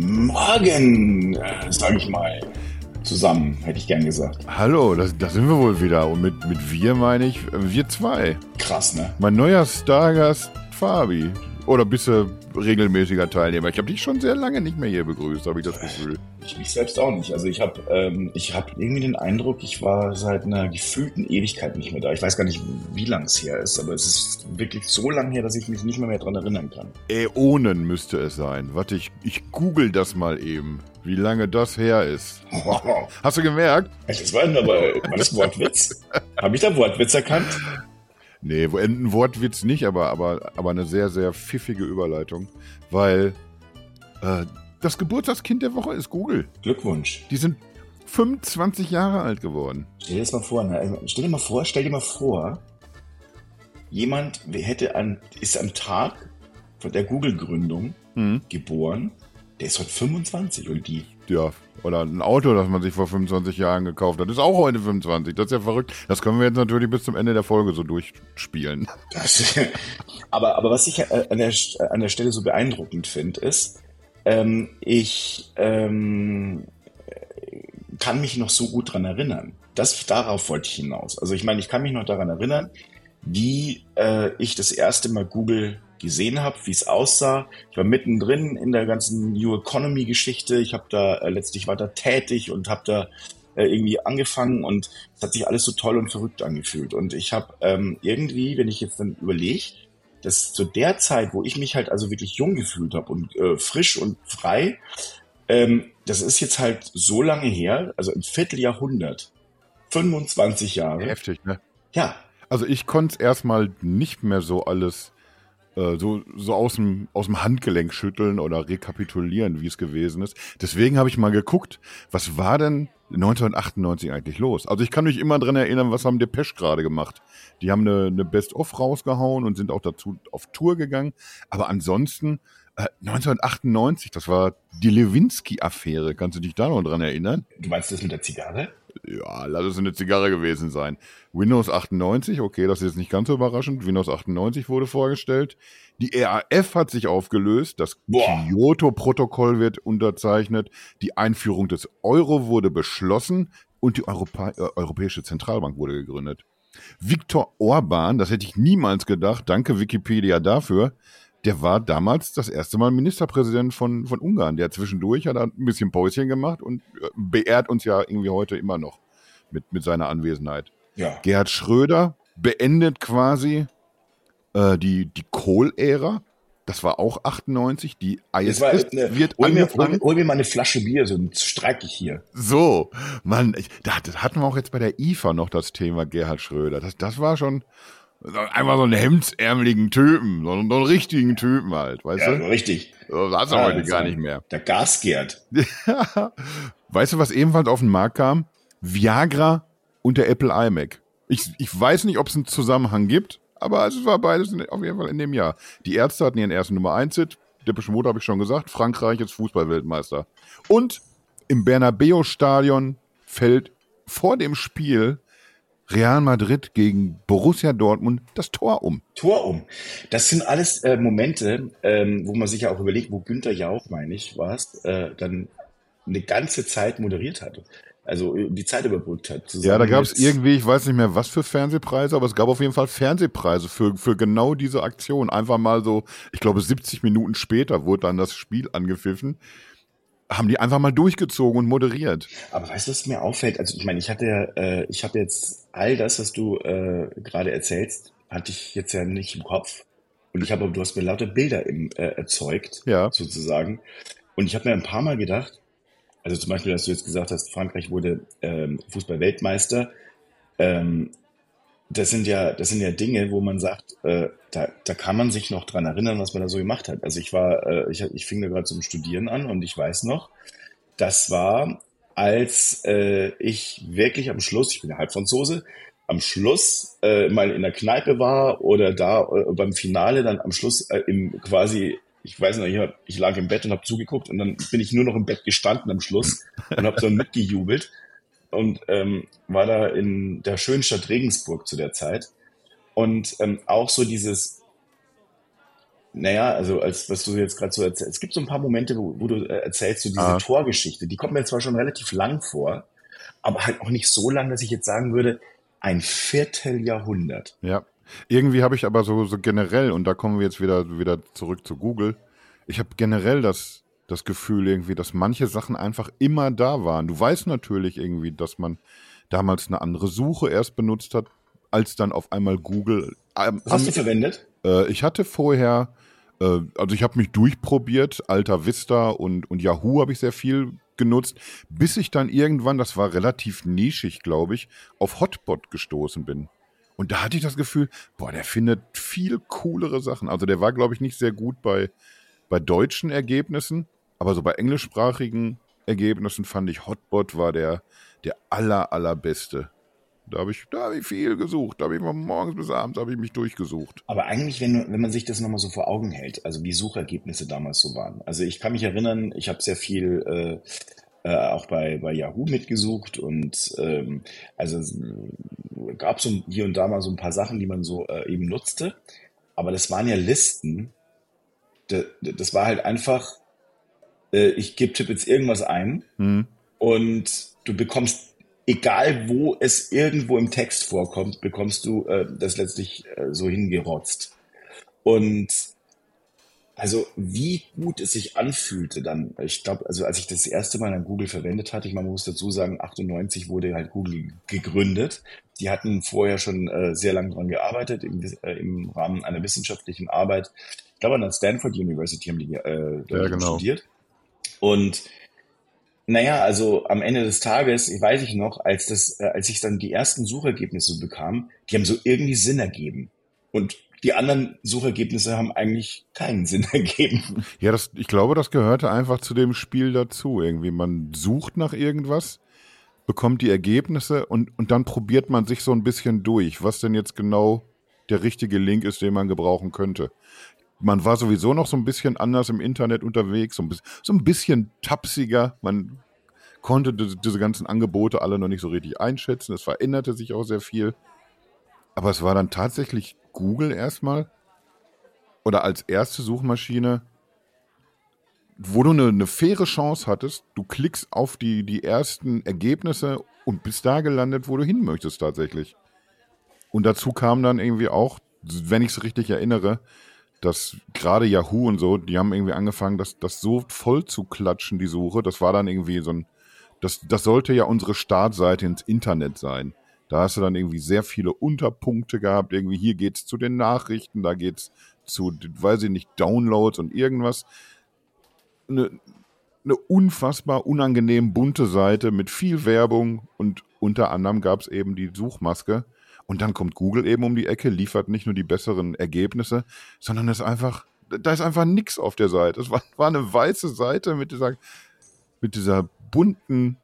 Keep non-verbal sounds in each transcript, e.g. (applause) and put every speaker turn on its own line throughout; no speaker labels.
Morgen, äh, sage ich mal. Zusammen, hätte ich gern gesagt.
Hallo, da, da sind wir wohl wieder. Und mit, mit wir meine ich äh, wir zwei.
Krass, ne?
Mein neuer Stargast Fabi. Oder bist du regelmäßiger Teilnehmer? Ich habe dich schon sehr lange nicht mehr hier begrüßt, habe ich das Gefühl.
Ich mich selbst auch nicht. Also ich habe ähm, ich hab irgendwie den Eindruck, ich war seit einer gefühlten Ewigkeit nicht mehr da. Ich weiß gar nicht, wie lang es her ist, aber es ist wirklich so lang her, dass ich mich nicht mehr, mehr dran erinnern kann.
Äonen müsste es sein. Warte, ich, ich google das mal eben, wie lange das her ist.
Wow.
Hast du gemerkt?
Das war, aber, war das Wortwitz? Habe ich da Wortwitz erkannt?
Nee, wo- ein Wortwitz nicht, aber, aber, aber eine sehr, sehr pfiffige Überleitung. Weil äh, das Geburtstagskind der Woche ist Google.
Glückwunsch.
Die sind 25 Jahre alt geworden.
Stell dir das mal vor, ne? also, stell dir mal vor, stell dir mal vor, jemand hätte an, ist am Tag von der Google-Gründung
Mhm.
geboren, der ist heute 25 und die.
Ja, oder ein Auto, das man sich vor 25 Jahren gekauft hat, ist auch heute 25. Das ist ja verrückt. Das können wir jetzt natürlich bis zum Ende der Folge so durchspielen.
Das, (laughs) aber, aber was ich äh, an der, an der Stelle so beeindruckend finde, ist, ähm, ich ähm, kann mich noch so gut dran erinnern. Das, darauf wollte ich hinaus. Also ich meine, ich kann mich noch daran erinnern, wie äh, ich das erste Mal Google gesehen habe, wie es aussah. Ich war mittendrin in der ganzen New Economy Geschichte. Ich habe da äh, letztlich da tätig und habe da äh, irgendwie angefangen und es hat sich alles so toll und verrückt angefühlt. Und ich habe ähm, irgendwie, wenn ich jetzt dann überlege, dass zu der Zeit, wo ich mich halt also wirklich jung gefühlt habe und äh, frisch und frei, ähm, das ist jetzt halt so lange her, also ein Vierteljahrhundert, 25 Jahre.
Heftig, ne?
Ja,
Also ich konnte es erstmal nicht mehr so alles äh, so, so aus, dem, aus dem Handgelenk schütteln oder rekapitulieren, wie es gewesen ist. Deswegen habe ich mal geguckt, was war denn 1998 eigentlich los? Also ich kann mich immer dran erinnern, was haben Depeche gerade gemacht. Die haben eine, eine Best-of rausgehauen und sind auch dazu auf Tour gegangen. Aber ansonsten, äh, 1998, das war die Lewinsky-Affäre. Kannst du dich da noch dran erinnern?
du meinst das mit der Zigarre?
Ja, lass es eine Zigarre gewesen sein. Windows 98, okay, das ist jetzt nicht ganz so überraschend. Windows 98 wurde vorgestellt. Die RAF hat sich aufgelöst. Das. Kyoto-Protokoll wird unterzeichnet. Die Einführung des Euro wurde beschlossen und die Europa äh, Europäische Zentralbank wurde gegründet. Viktor Orban, das hätte ich niemals gedacht, danke Wikipedia dafür, der war damals das erste Mal Ministerpräsident von, von Ungarn. Der zwischendurch hat ein bisschen Päuschen gemacht und äh, beehrt uns ja irgendwie heute immer noch mit, mit seiner Anwesenheit.
Ja.
Gerhard Schröder beendet quasi äh, die, die Kohl-Ära. Das war auch 98. Die ISS
war, äh,
wird
hol, mir, hol, hol mir mal eine Flasche Bier, sonst streik ich hier.
So, Mann, ich, das, das hatten wir auch jetzt bei der IFA noch das Thema Gerhard Schröder. Das, das war schon einfach so einen hemdsärmeligen Typen, so einen, so einen richtigen Typen halt, weißt
Ja,
du?
richtig.
So, Das hast du
Ah,
heute gar nicht mehr.
Der Gasgerd. (laughs)
weißt du, was ebenfalls auf den Markt kam? Viagra und der Apple iMac. Ich, ich weiß nicht, ob es einen Zusammenhang gibt, aber es war beides auf jeden Fall in dem Jahr. Die Ärzte hatten ihren ersten Nummer 1 Hit. Depeche Mode habe ich schon gesagt. Frankreich ist Fußballweltmeister. Und im Bernabeu-Stadion fällt vor dem Spiel Real Madrid gegen Borussia Dortmund das Tor um.
Tor um. Das sind alles äh, Momente, ähm, wo man sich ja auch überlegt, wo Günther Jauch, meine ich, war es, äh, dann eine ganze Zeit moderiert hat. Also äh, die Zeit überbrückt hat.
Ja, da gab es irgendwie, ich weiß nicht mehr, was für Fernsehpreise, aber es gab auf jeden Fall Fernsehpreise für, für genau diese Aktion. Einfach mal so, ich glaube, 70 Minuten später wurde dann das Spiel angepfiffen. Haben die einfach mal durchgezogen und moderiert.
Aber weißt du, was mir auffällt? Also ich meine, ich hatte äh, ich habe jetzt all das, was du äh, gerade erzählst, hatte ich jetzt ja nicht im Kopf. Und ich habe, du hast mir lauter Bilder im, äh, erzeugt,
Ja.
sozusagen. Und ich habe mir ein paar Mal gedacht, also zum Beispiel, dass du jetzt gesagt hast, Frankreich wurde ähm, Fußball-Weltmeister. Ähm, das sind ja, das sind ja Dinge, wo man sagt, äh, da, da kann man sich noch dran erinnern, was man da so gemacht hat. Also ich war, äh, ich, ich fing da gerade zum Studieren an und ich weiß noch, das war, als äh, ich wirklich am Schluss, ich bin ja Halbfranzose, am Schluss äh, mal in der Kneipe war oder da äh, beim Finale dann am Schluss äh, im quasi, ich weiß noch, ich, ich lag im Bett und habe zugeguckt und dann bin ich nur noch im Bett gestanden am Schluss und habe so mitgejubelt und ähm, war da in der schönen Stadt Regensburg zu der Zeit und ähm, auch so dieses naja, also als was du jetzt gerade so erzählst, es gibt so ein paar Momente, wo, wo du äh, erzählst, so diese ah. Torgeschichte, die kommt mir zwar schon relativ lang vor, aber halt auch nicht so lang, dass ich jetzt sagen würde, ein Vierteljahrhundert.
Ja. Irgendwie habe ich aber so, so generell, und da kommen wir jetzt wieder, wieder zurück zu Google, ich habe generell das, das Gefühl irgendwie, dass manche Sachen einfach immer da waren. Du weißt natürlich irgendwie, dass man damals eine andere Suche erst benutzt hat, als dann auf einmal Google.
Ähm, Was hast du verwendet?
Äh, ich hatte vorher, äh, also ich habe mich durchprobiert, Alta Vista und, und Yahoo habe ich sehr viel genutzt, bis ich dann irgendwann, das war relativ nischig, glaube ich, auf Hotbot gestoßen bin. Und da hatte ich das Gefühl, boah, der findet viel coolere Sachen. Also der war, glaube ich, nicht sehr gut bei, bei deutschen Ergebnissen, aber so bei englischsprachigen Ergebnissen fand ich Hotbot war der, der aller, allerbeste. Da habe ich, hab ich viel gesucht. Da habe ich von morgens bis abends ich mich durchgesucht.
Aber eigentlich, wenn, wenn man sich das nochmal so vor Augen hält, also wie Suchergebnisse damals so waren. Also ich kann mich erinnern, ich habe sehr viel äh, äh, auch bei, bei Yahoo mitgesucht und ähm, also gab so hier und da mal so ein paar Sachen, die man so äh, eben nutzte. Aber das waren ja Listen. Das war halt einfach, äh, ich gebe Tipp jetzt irgendwas ein hm. und du bekommst egal wo es irgendwo im Text vorkommt, bekommst du äh, das letztlich äh, so hingerotzt. Und also wie gut es sich anfühlte dann, ich glaube, also als ich das erste Mal an Google verwendet hatte, ich meine, man muss dazu sagen, 98 wurde halt Google gegründet. Die hatten vorher schon äh, sehr lange dran gearbeitet im, äh, im Rahmen einer wissenschaftlichen Arbeit. Ich glaube, an der Stanford University haben die äh, ja, genau. studiert. Und naja, also am Ende des Tages, ich weiß ich noch, als das, äh, als ich dann die ersten Suchergebnisse bekam, die haben so irgendwie Sinn ergeben. Und die anderen Suchergebnisse haben eigentlich keinen Sinn (laughs) ergeben.
Ja, das, ich glaube, das gehörte einfach zu dem Spiel dazu. Irgendwie, man sucht nach irgendwas, bekommt die Ergebnisse und, und dann probiert man sich so ein bisschen durch, was denn jetzt genau der richtige Link ist, den man gebrauchen könnte. Man war sowieso noch so ein bisschen anders im Internet unterwegs, so ein bisschen, so ein bisschen tapsiger. Man konnte diese ganzen Angebote alle noch nicht so richtig einschätzen. Es veränderte sich auch sehr viel. Aber es war dann tatsächlich Google erstmal oder als erste Suchmaschine, wo du eine, eine, faire Chance hattest. Du klickst auf die, die ersten Ergebnisse und bist da gelandet, wo du hin möchtest tatsächlich. Und dazu kam dann irgendwie auch, wenn ich es richtig erinnere, dass gerade Yahoo und so, die haben irgendwie angefangen, das, das so voll zu klatschen, die Suche. Das war dann irgendwie so ein, das, das sollte ja unsere Startseite ins Internet sein. Da hast du dann irgendwie sehr viele Unterpunkte gehabt. Irgendwie hier geht's zu den Nachrichten, da geht's zu, weiß ich nicht, Downloads und irgendwas. Eine, eine unfassbar unangenehm bunte Seite mit viel Werbung und unter anderem gab's eben die Suchmaske und dann kommt Google eben um die Ecke, liefert nicht nur die besseren Ergebnisse, sondern ist einfach, da ist einfach nichts auf der Seite. Es war, war eine weiße Seite mit dieser, mit dieser bunten,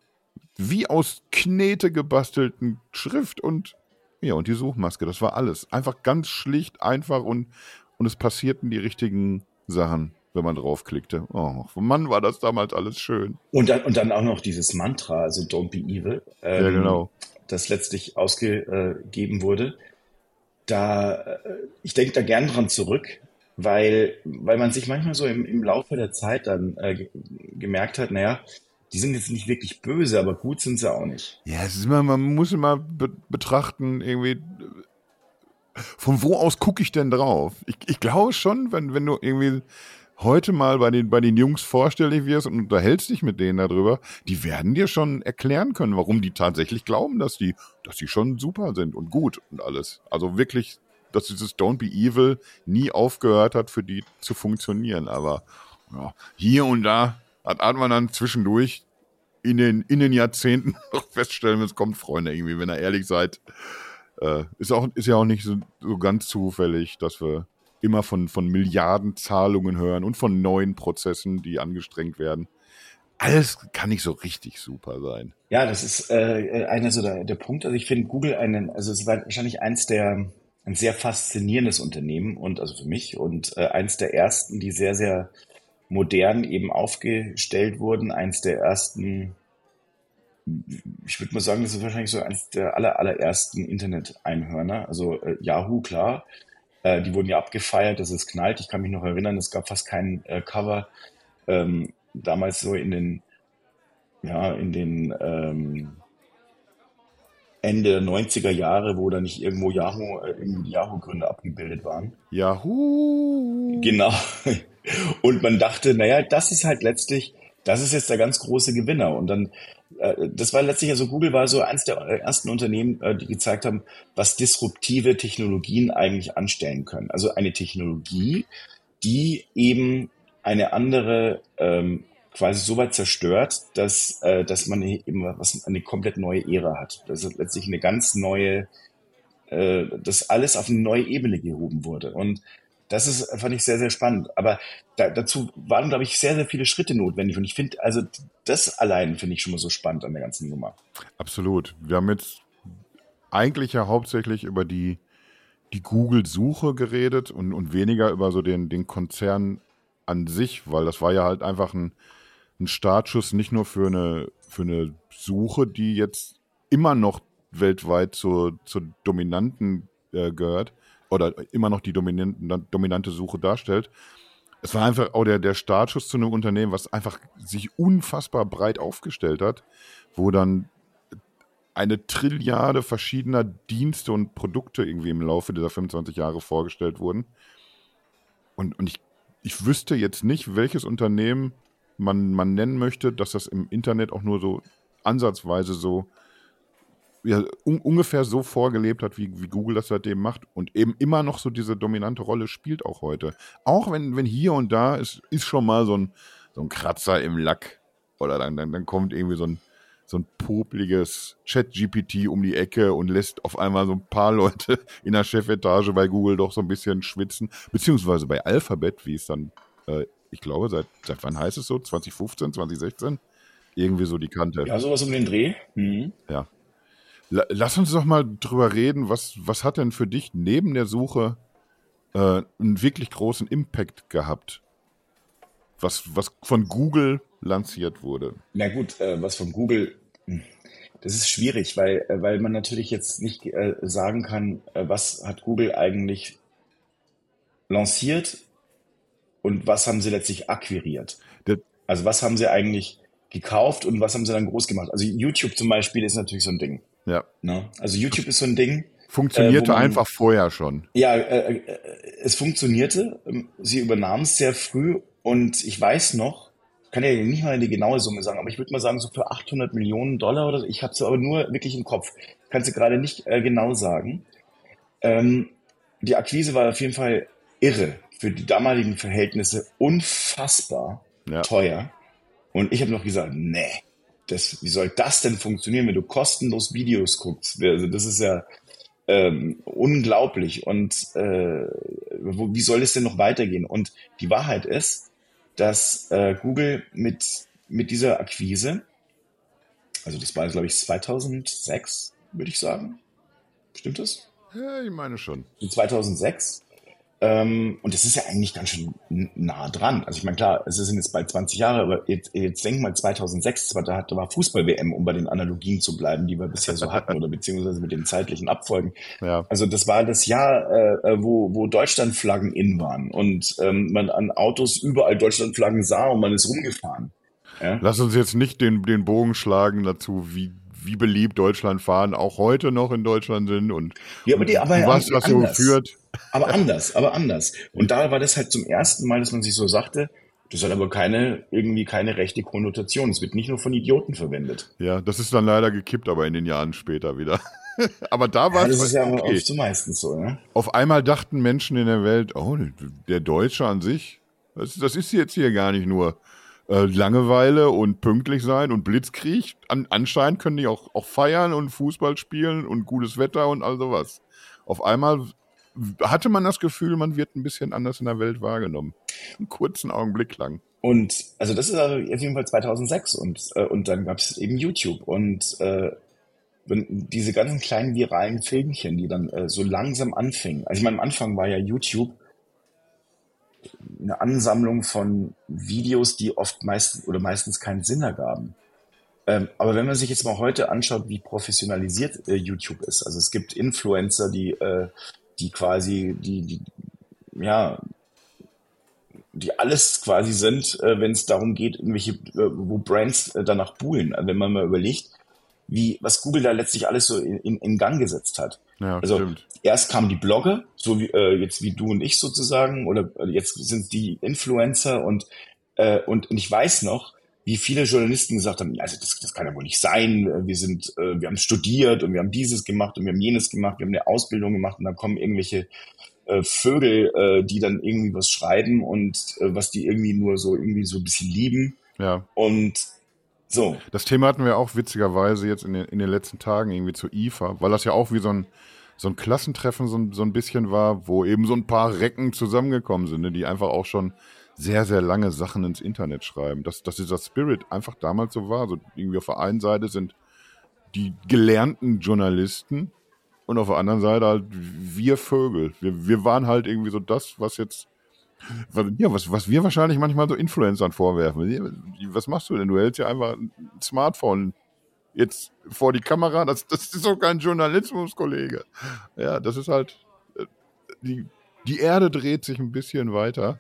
wie aus Knete gebastelten Schrift und ja, und die Suchmaske, das war alles. Einfach ganz schlicht, einfach und, und es passierten die richtigen Sachen, wenn man draufklickte. Oh, Mann, war das damals alles schön.
Und dann, und dann auch noch dieses Mantra, also Don't be evil.
Ähm, ja, genau
das letztlich ausgegeben wurde, da, äh, ich denke da gern dran zurück, weil, weil man sich manchmal so im, im Laufe der Zeit dann äh, gemerkt hat, naja, die sind jetzt nicht wirklich böse, aber gut sind sie auch nicht.
Ja, es ist immer, man muss immer be betrachten, irgendwie, von wo aus gucke ich denn drauf? Ich, ich glaube schon, wenn, wenn du irgendwie heute mal bei den, bei den Jungs vorstellig wirst und unterhältst dich mit denen darüber, die werden dir schon erklären können, warum die tatsächlich glauben, dass die, dass die schon super sind und gut und alles. Also wirklich, dass dieses Don't Be Evil nie aufgehört hat, für die zu funktionieren. Aber ja, hier und da hat, hat man dann zwischendurch in den, in den Jahrzehnten (laughs) noch feststellen, wenn es kommt, Freunde, irgendwie, wenn ihr ehrlich seid. Äh, ist, auch, ist ja auch nicht so, so ganz zufällig, dass wir immer von, von Milliardenzahlungen hören und von neuen Prozessen, die angestrengt werden. Alles kann nicht so richtig super sein.
Ja, das ist äh, einer so der, der Punkt. Also ich finde Google einen, also es war wahrscheinlich eins der ein sehr faszinierendes Unternehmen und also für mich und äh, eins der ersten, die sehr, sehr modern eben aufgestellt wurden. Eins der ersten, ich würde mal sagen, das ist wahrscheinlich so eins der aller, allerersten Internet-Einhörner. Also äh, Yahoo, klar, Äh, die wurden ja abgefeiert, dass es knallt. Ich kann mich noch erinnern, es gab fast kein äh, Cover. Ähm, damals so in den, ja, in den ähm, Ende der 90er Jahre, wo da nicht irgendwo Yahoo, äh, Yahoo-Gründe abgebildet waren.
Yahoo!
Genau. Und man dachte, naja, das ist halt letztlich, das ist jetzt der ganz große Gewinner. Und dann, äh, das war letztlich, also Google war so eins der ersten Unternehmen, äh, die gezeigt haben, was disruptive Technologien eigentlich anstellen können. Also eine Technologie, die eben eine andere ähm, quasi so weit zerstört, dass, äh, dass man immer was, eine komplett neue Ära hat. Das ist letztlich eine ganz neue, äh, dass alles auf eine neue Ebene gehoben wurde. Und das ist, fand ich sehr, sehr spannend. Aber da, dazu waren, glaube ich, sehr, sehr viele Schritte notwendig. Und ich finde, also das allein finde ich schon mal so spannend an der ganzen Nummer.
Absolut. Wir haben jetzt eigentlich ja hauptsächlich über die, die Google-Suche geredet und, und weniger über so den, den Konzern an sich, weil das war ja halt einfach ein, ein Startschuss nicht nur für eine, für eine Suche, die jetzt immer noch weltweit zur, zur dominanten äh, gehört oder immer noch die dominante Suche darstellt. Es war einfach auch der, der Startschuss zu einem Unternehmen, was einfach sich unfassbar breit aufgestellt hat, wo dann eine Trilliarde verschiedener Dienste und Produkte irgendwie im Laufe dieser 25 Jahre vorgestellt wurden. Und, und ich, ich wüsste jetzt nicht, welches Unternehmen man, man nennen möchte, dass das im Internet auch nur so ansatzweise so ja, un ungefähr so vorgelebt hat, wie, wie Google das seitdem macht und eben immer noch so diese dominante Rolle spielt auch heute. Auch wenn, wenn hier und da ist, ist schon mal so ein, so ein Kratzer im Lack oder dann, dann, dann kommt irgendwie so ein, so ein popliges Chat-GPT um die Ecke und lässt auf einmal so ein paar Leute (laughs) in der Chefetage bei Google doch so ein bisschen schwitzen, beziehungsweise bei Alphabet, wie es dann äh, ich glaube, seit, seit wann heißt es so? 2015, 2016? Irgendwie so die Kante.
Ja, sowas um den Dreh. Mhm.
Ja. Lass uns doch mal drüber reden, was, was hat denn für dich neben der Suche äh, einen wirklich großen Impact gehabt? Was, was von Google lanciert wurde?
Na gut, äh, was von Google, hm, das ist schwierig, weil, äh, weil man natürlich jetzt nicht äh, sagen kann, äh, was hat Google eigentlich lanciert und was haben sie letztlich akquiriert? Also was haben sie eigentlich gekauft und was haben sie dann groß gemacht? Also YouTube zum Beispiel ist natürlich so ein Ding.
Ja.
Ne? Also YouTube ist so ein Ding.
Funktionierte äh, man, einfach vorher schon.
Ja, äh, äh, es funktionierte. Ähm, sie übernahm es sehr früh und ich weiß noch, ich kann ja nicht mal die genaue Summe sagen, aber ich würde mal sagen, so für 800 Millionen Dollar oder so. Ich habe es aber nur wirklich im Kopf. Kannst du gerade nicht äh, genau sagen. Ähm, die Akquise war auf jeden Fall irre für die damaligen Verhältnisse unfassbar ja. teuer. Und ich habe noch gesagt, nee, das, wie soll das denn funktionieren, wenn du kostenlos Videos guckst? Also das ist ja ähm, unglaublich. Und äh, wo, wie soll es denn noch weitergehen? Und die Wahrheit ist, dass äh, Google mit, mit dieser Akquise, also das war, glaube ich, 2006, würde ich sagen. Stimmt das?
Ja, ich meine schon.
2006 ähm, und das ist ja eigentlich ganz schön nah dran. Also ich meine, klar, es sind jetzt bald 20 Jahre, aber jetzt, jetzt denk mal 2006, da, war Fußball-WM, um bei den Analogien zu bleiben, die wir bisher so hatten, (laughs) oder beziehungsweise mit den zeitlichen Abfolgen. Ja. Also das war das Jahr, äh, äh wo, wo Deutschlandflaggen in waren und ähm, man an Autos überall Deutschlandflaggen sah und man ist rumgefahren.
Ja? Lass uns jetzt nicht den, den Bogen schlagen dazu, wie wie beliebt Deutschlandfahren auch heute noch in Deutschland sind und,
ja, aber die, aber,
was das so führt.
Aber anders, aber anders. Und da war das halt zum ersten Mal, dass man sich so sagte, das hat aber keine, irgendwie keine rechte Konnotation. Es wird nicht nur von Idioten verwendet.
Ja, das ist dann leider gekippt, aber in den Jahren später wieder. (laughs) aber da war
ja, das ist ja okay. oft so meistens so, ne?
Auf einmal dachten Menschen in der Welt, oh, der Deutsche an sich, das, das ist jetzt hier gar nicht nur äh, Langeweile und pünktlich sein und Blitzkrieg. An, anscheinend können die auch, auch feiern und Fußball spielen und gutes Wetter und all sowas. Auf einmal hatte man das Gefühl, man wird ein bisschen anders in der Welt wahrgenommen. Einen kurzen Augenblick lang.
Und also das ist also auf jeden Fall 2006 und, äh, und dann gab es eben YouTube und äh, diese ganzen kleinen viralen Filmchen, die dann äh, so langsam anfingen. Also ich meine, am Anfang war ja YouTube eine Ansammlung von Videos, die oft meistens oder meistens keinen Sinn ergaben. Ähm, aber wenn man sich jetzt mal heute anschaut, wie professionalisiert äh, YouTube ist, also es gibt Influencer, die äh, die quasi, die, die, ja, die alles quasi sind, äh, wenn es darum geht, irgendwelche, äh, wo Brands äh, danach buhlen. Also wenn man mal überlegt, wie, was Google da letztlich alles so in, in Gang gesetzt hat. Ja, also stimmt. erst kamen die Blogger, so wie äh, jetzt wie du und ich sozusagen, oder äh, jetzt sind die Influencer und, äh, und, und ich weiß noch, wie viele Journalisten gesagt haben, also das, das kann ja wohl nicht sein, wir sind, äh, wir haben studiert und wir haben dieses gemacht und wir haben jenes gemacht, wir haben eine Ausbildung gemacht und dann kommen irgendwelche äh, Vögel, äh, die dann irgendwie was schreiben und äh, was die irgendwie nur so irgendwie so ein bisschen lieben.
Ja.
Und so.
Das Thema hatten wir auch witzigerweise jetzt in den, in den letzten Tagen irgendwie zur IFA, weil das ja auch wie so ein, so ein Klassentreffen so ein, so ein bisschen war, wo eben so ein paar Recken zusammengekommen sind, ne, die einfach auch schon sehr, sehr lange Sachen ins Internet schreiben. Dass, dass dieser Spirit einfach damals so war. So irgendwie auf der einen Seite sind die gelernten Journalisten und auf der anderen Seite halt wir Vögel. Wir, wir waren halt irgendwie so das, was jetzt ja, was, was wir wahrscheinlich manchmal so Influencern vorwerfen. Was machst du denn? Du hältst ja einfach ein Smartphone jetzt vor die Kamera. Das, das ist doch kein Journalismus, Kollege. Ja, das ist halt. Äh, die, die Erde dreht sich ein bisschen weiter.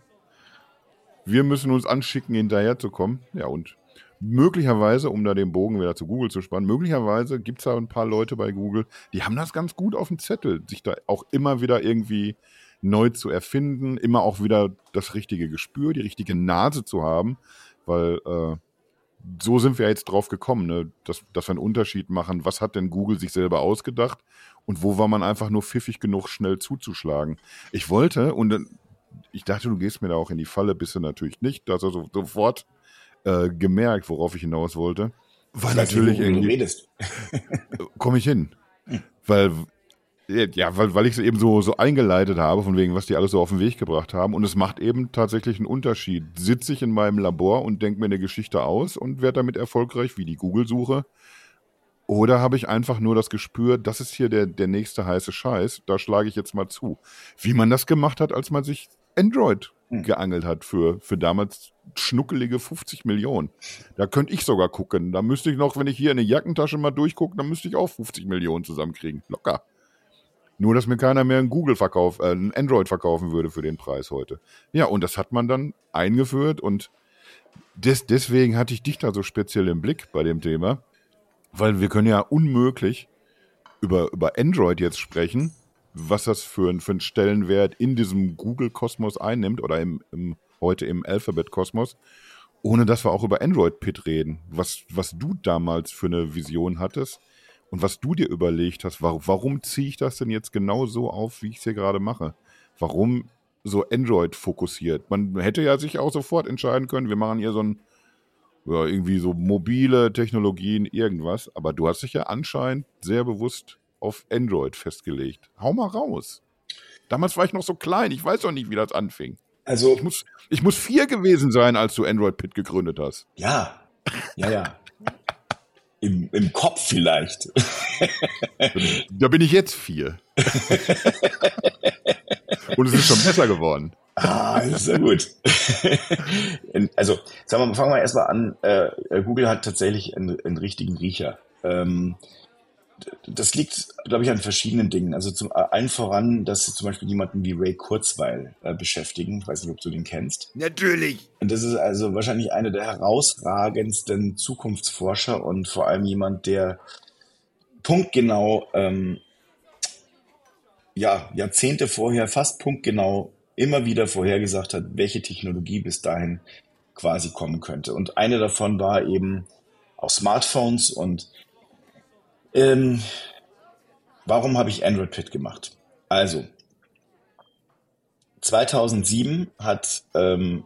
Wir müssen uns anschicken, hinterherzukommen. Ja, und möglicherweise, um da den Bogen wieder zu Google zu spannen, möglicherweise gibt es da ein paar Leute bei Google, die haben das ganz gut auf dem Zettel, sich da auch immer wieder irgendwie neu zu erfinden, immer auch wieder das richtige Gespür, die richtige Nase zu haben, weil äh, so sind wir jetzt drauf gekommen, ne? dass, dass wir einen Unterschied machen. Was hat denn Google sich selber ausgedacht und wo war man einfach nur pfiffig genug, schnell zuzuschlagen? Ich wollte, und ich dachte, du gehst mir da auch in die Falle, bist du natürlich nicht, dass er so, sofort äh, gemerkt, worauf ich hinaus wollte.
Weil natürlich irgendwie.
Komme ich hin. Weil ja, weil, weil ich es eben so, so eingeleitet habe, von wegen, was die alles so auf den Weg gebracht haben. Und es macht eben tatsächlich einen Unterschied. Sitze ich in meinem Labor und denke mir eine Geschichte aus und werde damit erfolgreich, wie die Google-Suche. Oder habe ich einfach nur das Gespür, das ist hier der, der nächste heiße Scheiß, da schlage ich jetzt mal zu. Wie man das gemacht hat, als man sich Android hm. geangelt hat für, für damals schnuckelige 50 Millionen. Da könnte ich sogar gucken. Da müsste ich noch, wenn ich hier in eine Jackentasche mal durchgucke, dann müsste ich auch 50 Millionen zusammenkriegen. Locker. Nur, dass mir keiner mehr ein Google verkauf, äh, ein Android verkaufen würde für den Preis heute. Ja, und das hat man dann eingeführt und des, deswegen hatte ich dich da so speziell im Blick bei dem Thema, weil wir können ja unmöglich über, über Android jetzt sprechen, was das für, für einen Stellenwert in diesem Google-Kosmos einnimmt oder im, im, heute im Alphabet-Kosmos, ohne dass wir auch über Android-Pit reden. Was, was du damals für eine Vision hattest, und was du dir überlegt hast, warum, warum ziehe ich das denn jetzt genau so auf, wie ich es hier gerade mache? Warum so Android fokussiert? Man hätte ja sich auch sofort entscheiden können, wir machen hier so ein, ja, irgendwie so mobile Technologien, irgendwas. Aber du hast dich ja anscheinend sehr bewusst auf Android festgelegt. Hau mal raus. Damals war ich noch so klein, ich weiß doch nicht, wie das anfing.
Also.
Ich muss, ich muss vier gewesen sein, als du Android Pit gegründet hast.
Ja. Ja, ja. Im, Im Kopf vielleicht. (laughs)
da bin ich jetzt vier. (laughs) Und es ist schon besser geworden.
Ah, sehr gut. (laughs) also, sagen wir, fangen wir erstmal an. Äh, Google hat tatsächlich einen, einen richtigen Riecher. Ähm, das liegt, glaube ich, an verschiedenen Dingen. Also zum allen voran, dass sie zum Beispiel jemanden wie Ray Kurzweil äh, beschäftigen. Ich weiß nicht, ob du den kennst.
Natürlich.
Und das ist also wahrscheinlich einer der herausragendsten Zukunftsforscher und vor allem jemand, der punktgenau, ähm, ja, Jahrzehnte vorher, fast punktgenau immer wieder vorhergesagt hat, welche Technologie bis dahin quasi kommen könnte. Und eine davon war eben auch Smartphones und ähm, warum habe ich Android Pit gemacht? Also, 2007 hat ähm,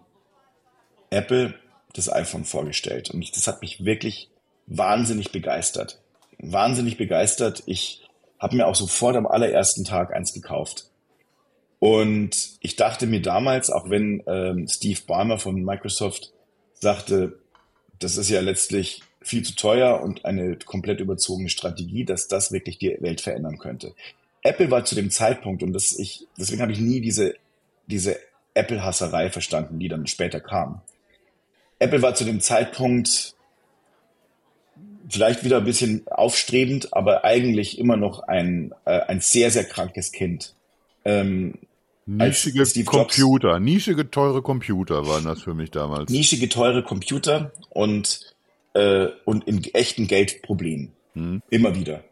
Apple das iPhone vorgestellt und das hat mich wirklich wahnsinnig begeistert. Wahnsinnig begeistert. Ich habe mir auch sofort am allerersten Tag eins gekauft. Und ich dachte mir damals, auch wenn ähm, Steve Ballmer von Microsoft sagte, das ist ja letztlich viel zu teuer und eine komplett überzogene Strategie, dass das wirklich die Welt verändern könnte. Apple war zu dem Zeitpunkt, und das ich, deswegen habe ich nie diese, diese Apple-Hasserei verstanden, die dann später kam. Apple war zu dem Zeitpunkt vielleicht wieder ein bisschen aufstrebend, aber eigentlich immer noch ein, äh, ein sehr, sehr krankes Kind. ähm,
Nischige Computer, nischige teure Computer waren das für mich damals.
Nischige teure Computer und, äh, und in echten Geldproblemen. Hm. Immer wieder.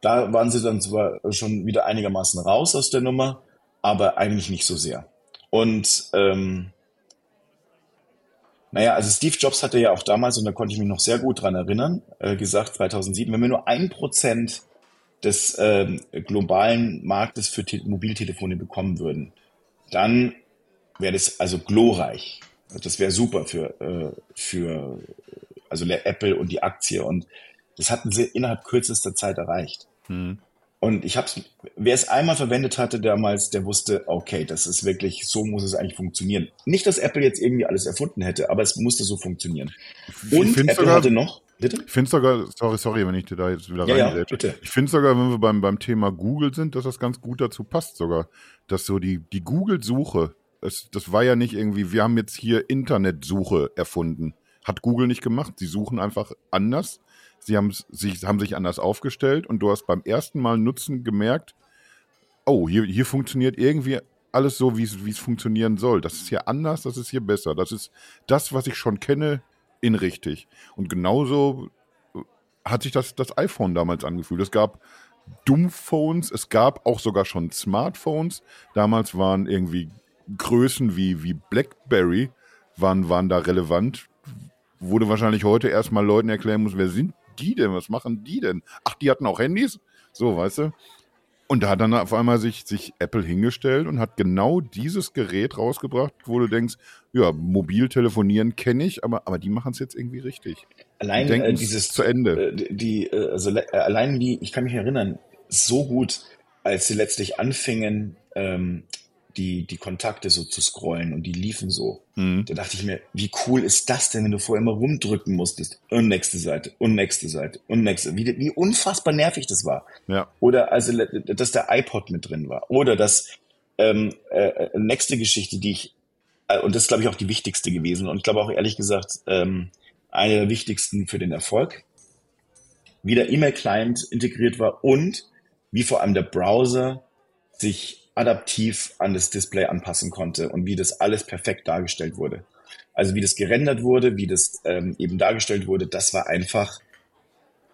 Da waren sie dann zwar schon wieder einigermaßen raus aus der Nummer, aber eigentlich nicht so sehr. Und ähm, naja, also Steve Jobs hatte ja auch damals, und da konnte ich mich noch sehr gut dran erinnern, äh, gesagt 2007, wenn wir nur ein Prozent des ähm, globalen Marktes für Te Mobiltelefone bekommen würden, dann wäre das also glorreich. Das wäre super für, äh, für also Apple und die Aktie. Und das hatten sie innerhalb kürzester Zeit erreicht. Hm. Und ich habe wer es einmal verwendet hatte damals, der wusste, okay, das ist wirklich, so muss es eigentlich funktionieren. Nicht, dass Apple jetzt irgendwie alles erfunden hätte, aber es musste so funktionieren.
Und Apple sogar, hatte noch, bitte? Ich finde sogar, sorry, sorry, wenn ich da jetzt wieder ja, ja, bitte. Ich finde sogar, wenn wir beim, beim Thema Google sind, dass das ganz gut dazu passt sogar, dass so die, die Google-Suche, das, das war ja nicht irgendwie, wir haben jetzt hier Internetsuche erfunden. Hat Google nicht gemacht. Sie suchen einfach anders sie haben sich, haben sich anders aufgestellt und du hast beim ersten Mal Nutzen gemerkt, oh, hier, hier funktioniert irgendwie alles so, wie es funktionieren soll. Das ist hier anders, das ist hier besser. Das ist das, was ich schon kenne, in richtig. Und genauso äh, hat sich das, das iPhone damals angefühlt. Es gab Dumphones, es gab auch sogar schon Smartphones. Damals waren irgendwie Größen wie, wie BlackBerry waren, waren da relevant. Wurde wahrscheinlich heute erstmal Leuten erklären muss, wer sind die denn? Was machen die denn? Ach, die hatten auch Handys? So, weißt du? Und da hat dann auf einmal sich, sich Apple hingestellt und hat genau dieses Gerät rausgebracht, wo du denkst, ja, mobil telefonieren kenne ich, aber, aber die machen es jetzt irgendwie richtig.
Allein äh, dieses zu Ende. Äh, die, äh, also äh, allein wie, ich kann mich erinnern, so gut, als sie letztlich anfingen, ähm, die, die Kontakte so zu scrollen und die liefen so. Mhm. Da dachte ich mir, wie cool ist das denn, wenn du vorher immer rumdrücken musstest? Und nächste Seite, und nächste Seite, und nächste. Wie, wie unfassbar nervig das war. Ja. Oder also, dass der iPod mit drin war. Oder das ähm, äh, nächste Geschichte, die ich, äh, und das ist, glaube ich, auch die wichtigste gewesen. Und ich glaube auch ehrlich gesagt, ähm, eine der wichtigsten für den Erfolg. Wie der E-Mail-Client integriert war und wie vor allem der Browser sich adaptiv an das Display anpassen konnte und wie das alles perfekt dargestellt wurde. Also wie das gerendert wurde, wie das ähm, eben dargestellt wurde, das war einfach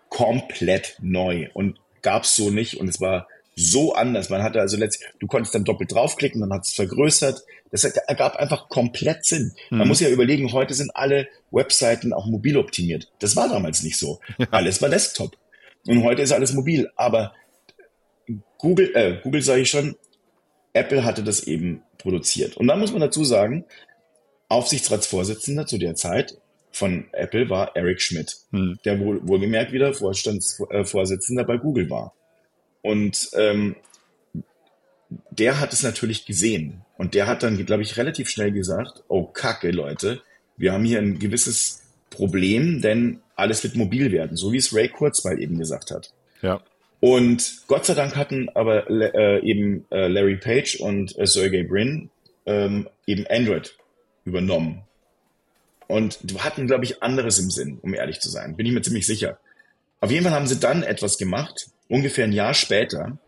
komplett neu und gab es so nicht und es war so anders. Man hatte also letztlich, du konntest dann doppelt draufklicken, dann hat es vergrößert. Das ergab einfach komplett Sinn. Man mhm. muss ja überlegen, heute sind alle Webseiten auch mobil optimiert. Das war damals nicht so. Alles war Desktop. Und heute ist alles mobil. Aber Google, äh, Google sage ich schon, Apple hatte das eben produziert. Und dann muss man dazu sagen, Aufsichtsratsvorsitzender zu der Zeit von Apple war Eric Schmidt, hm. der wohl, wohlgemerkt wieder Vorstandsvorsitzender bei Google war. Und ähm, der hat es natürlich gesehen. Und der hat dann, glaube ich, relativ schnell gesagt, oh Kacke, Leute, wir haben hier ein gewisses Problem, denn alles wird mobil werden, so wie es Ray Kurzweil eben gesagt hat.
Ja.
Und Gott sei Dank hatten aber äh, eben äh, Larry Page und äh, Sergey Brin ähm, eben Android übernommen. Und hatten, glaube ich, anderes im Sinn, um ehrlich zu sein. Bin ich mir ziemlich sicher. Auf jeden Fall haben sie dann etwas gemacht, ungefähr ein Jahr später.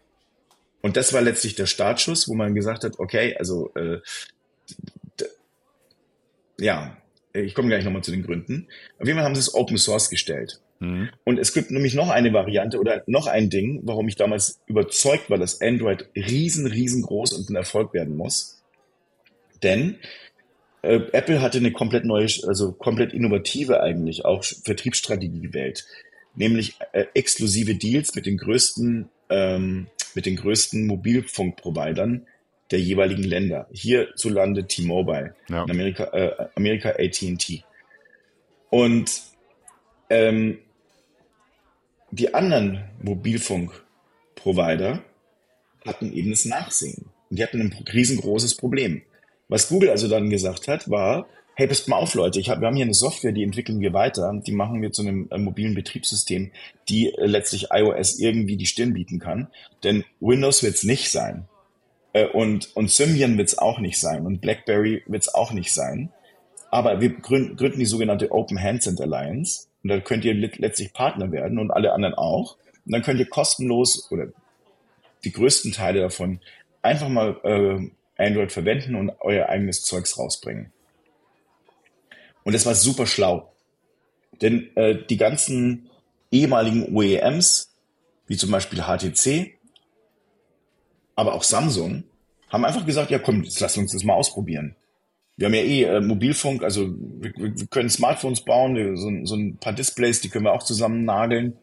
Und das war letztlich der Startschuss, wo man gesagt hat, okay, also äh, ja, ich komme gleich nochmal zu den Gründen. Auf jeden Fall haben sie es Open Source gestellt. Mhm. Und es gibt nämlich noch eine Variante oder noch ein Ding, warum ich damals überzeugt war, dass Android riesen, riesengroß und ein Erfolg werden muss. Denn äh, Apple hatte eine komplett neue, also komplett innovative eigentlich auch Vertriebsstrategie gewählt. Nämlich äh, exklusive Deals mit den größten, ähm, mit den größten Mobilfunkprovidern der jeweiligen Länder. Hierzulande T-Mobile, ja. in Amerika, äh, Amerika AT&T. Und ähm, die anderen Mobilfunkprovider hatten eben das Nachsehen. Und die hatten ein riesengroßes Problem. Was Google also dann gesagt hat, war, hey, passt mal auf, Leute, ich hab, wir haben hier eine Software, die entwickeln wir weiter, die machen wir zu einem äh, mobilen Betriebssystem, die äh, letztlich iOS irgendwie die Stirn bieten kann. Denn Windows wird es nicht sein. Äh, und, und Symbian wird es auch nicht sein. Und BlackBerry wird es auch nicht sein. Aber wir gründen, gründen die sogenannte Open Handset Alliance. Und dann könnt ihr letztlich Partner werden und alle anderen auch. Und dann könnt ihr kostenlos oder die größten Teile davon einfach mal äh, Android verwenden und euer eigenes Zeugs rausbringen. Und das war super schlau. Denn äh, die ganzen ehemaligen OEMs, wie zum Beispiel HTC, aber auch Samsung, haben einfach gesagt, ja komm, jetzt lass uns das mal ausprobieren. Wir haben ja eh äh, Mobilfunk, also wir, wir, können Smartphones bauen, wir, so, so, ein paar Displays, die können wir auch zusammen nageln.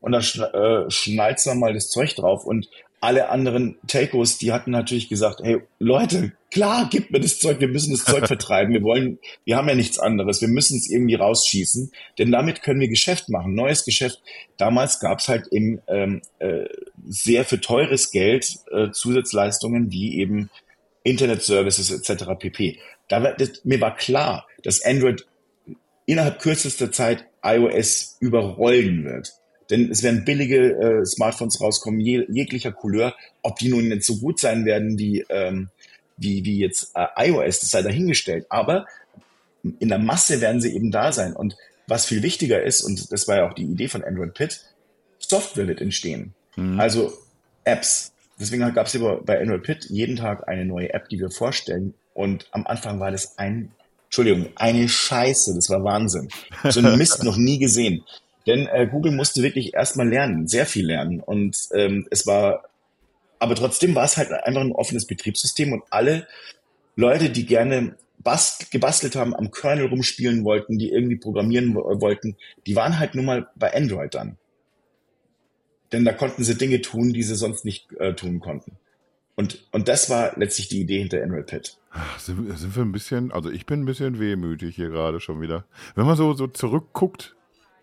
Und dann schn äh, schnallt dann mal das Zeug drauf. Und alle anderen Telcos, die hatten natürlich gesagt, hey Leute, klar, gib mir das Zeug, wir müssen das Zeug (laughs) vertreiben, wir wollen, wir haben ja nichts anderes, wir müssen es irgendwie rausschießen, denn damit können wir Geschäft machen, neues Geschäft. Damals gab es halt eben ähm, äh, sehr für teures Geld äh, Zusatzleistungen wie eben Internet-Services etc. pp. Da war, das, mir war klar, dass Android innerhalb kürzester Zeit iOS überrollen wird. Denn es werden billige äh, Smartphones rauskommen, je, jeglicher Couleur. Ob die nun nicht so gut sein werden wie, ähm, wie, wie jetzt äh, iOS, das sei dahingestellt. Aber in der Masse werden sie eben da sein. Und was viel wichtiger ist, und das war ja auch die Idee von Android Pit, Software wird entstehen. Mhm. Also Apps. Deswegen gab es bei Android Pit jeden Tag eine neue App, die wir vorstellen. Und am Anfang war das ein, Entschuldigung, eine Scheiße. Das war Wahnsinn. So einen Mist (laughs) noch nie gesehen. Denn äh, Google musste wirklich erstmal lernen, sehr viel lernen. Und ähm, es war, aber trotzdem war es halt einfach ein offenes Betriebssystem und alle Leute, die gerne bast gebastelt haben, am Kernel rumspielen wollten, die irgendwie programmieren wollten, die waren halt nun mal bei Android dann. Denn da konnten sie Dinge tun, die sie sonst nicht äh, tun konnten. Und, und das war letztlich die Idee hinter Android Pit.
Sind, sind wir ein bisschen, also ich bin ein bisschen wehmütig hier gerade schon wieder. Wenn man so, so zurückguckt,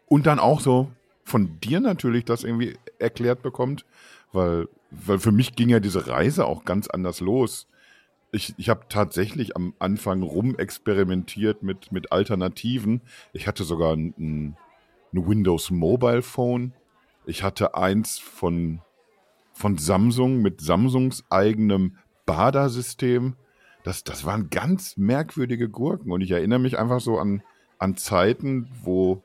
und dann auch so von dir natürlich das irgendwie erklärt bekommt, weil, weil für mich ging ja diese Reise auch ganz anders los. Ich, ich habe tatsächlich am Anfang rumexperimentiert mit, mit Alternativen. Ich hatte sogar ein, ein Windows Mobile Phone. Ich hatte eins von, von Samsung mit Samsungs eigenem Bada-System. Das, das waren ganz merkwürdige Gurken. Und ich erinnere mich einfach so an, an Zeiten, wo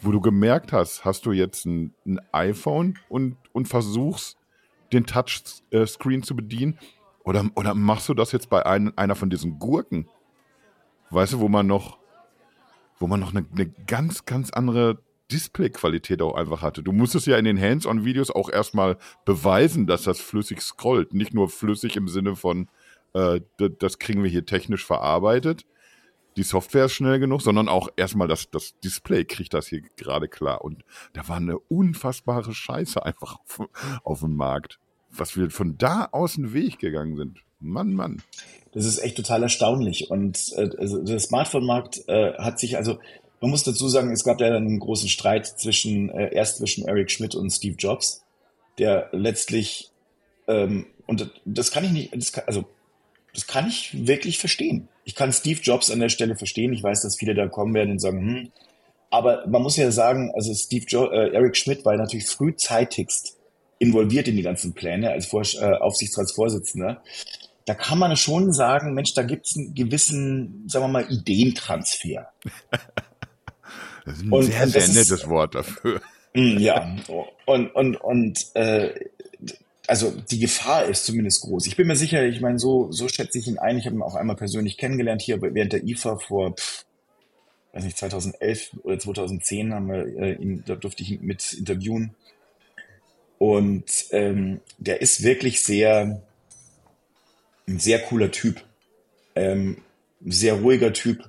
wo du gemerkt hast, hast du jetzt ein, ein iPhone und, und versuchst, den Touchscreen zu bedienen? Oder, oder machst du das jetzt bei ein, einer von diesen Gurken? Weißt du, wo man noch, wo man noch eine, eine ganz, ganz andere Displayqualität auch einfach hatte. Du musstest ja in den Hands-on-Videos auch erstmal beweisen, dass das flüssig scrollt. Nicht nur flüssig im Sinne von, äh, das kriegen wir hier technisch verarbeitet, die Software ist schnell genug, sondern auch erstmal das, das Display kriegt das hier gerade klar. Und da war eine unfassbare Scheiße einfach auf, auf dem Markt, was wir von da aus den Weg gegangen sind. Mann, Mann.
Das ist echt total erstaunlich. Und äh, also der Smartphone-Markt äh, hat sich also, man muss dazu sagen, es gab ja dann einen großen Streit zwischen, äh, erst zwischen Eric Schmidt und Steve Jobs, der letztlich, ähm, und das kann ich nicht, das kann, also das kann ich wirklich verstehen. Ich kann Steve Jobs an der Stelle verstehen. Ich weiß, dass viele da kommen werden und sagen, hm. Aber man muss ja sagen, also Steve jo äh, Eric Schmidt war natürlich frühzeitigst involviert in die ganzen Pläne als Vor äh, Aufsichtsratsvorsitzender. Da kann man schon sagen, Mensch, da gibt es einen gewissen, sagen wir mal, Ideentransfer. (laughs)
das ist ein und, sehr, sehr nettes Wort dafür.
Hm, ja, und, und, und äh, also die Gefahr ist zumindest groß. Ich bin mir sicher, ich meine, so, so schätze ich ihn ein. Ich habe ihn auch einmal persönlich kennengelernt hier während der IFA vor, pff, weiß nicht, 2011 oder 2010 haben wir äh, ihn, da durfte ich ihn mit interviewen. Und ähm, der ist wirklich sehr, ein sehr cooler Typ. Ähm, sehr ruhiger Typ.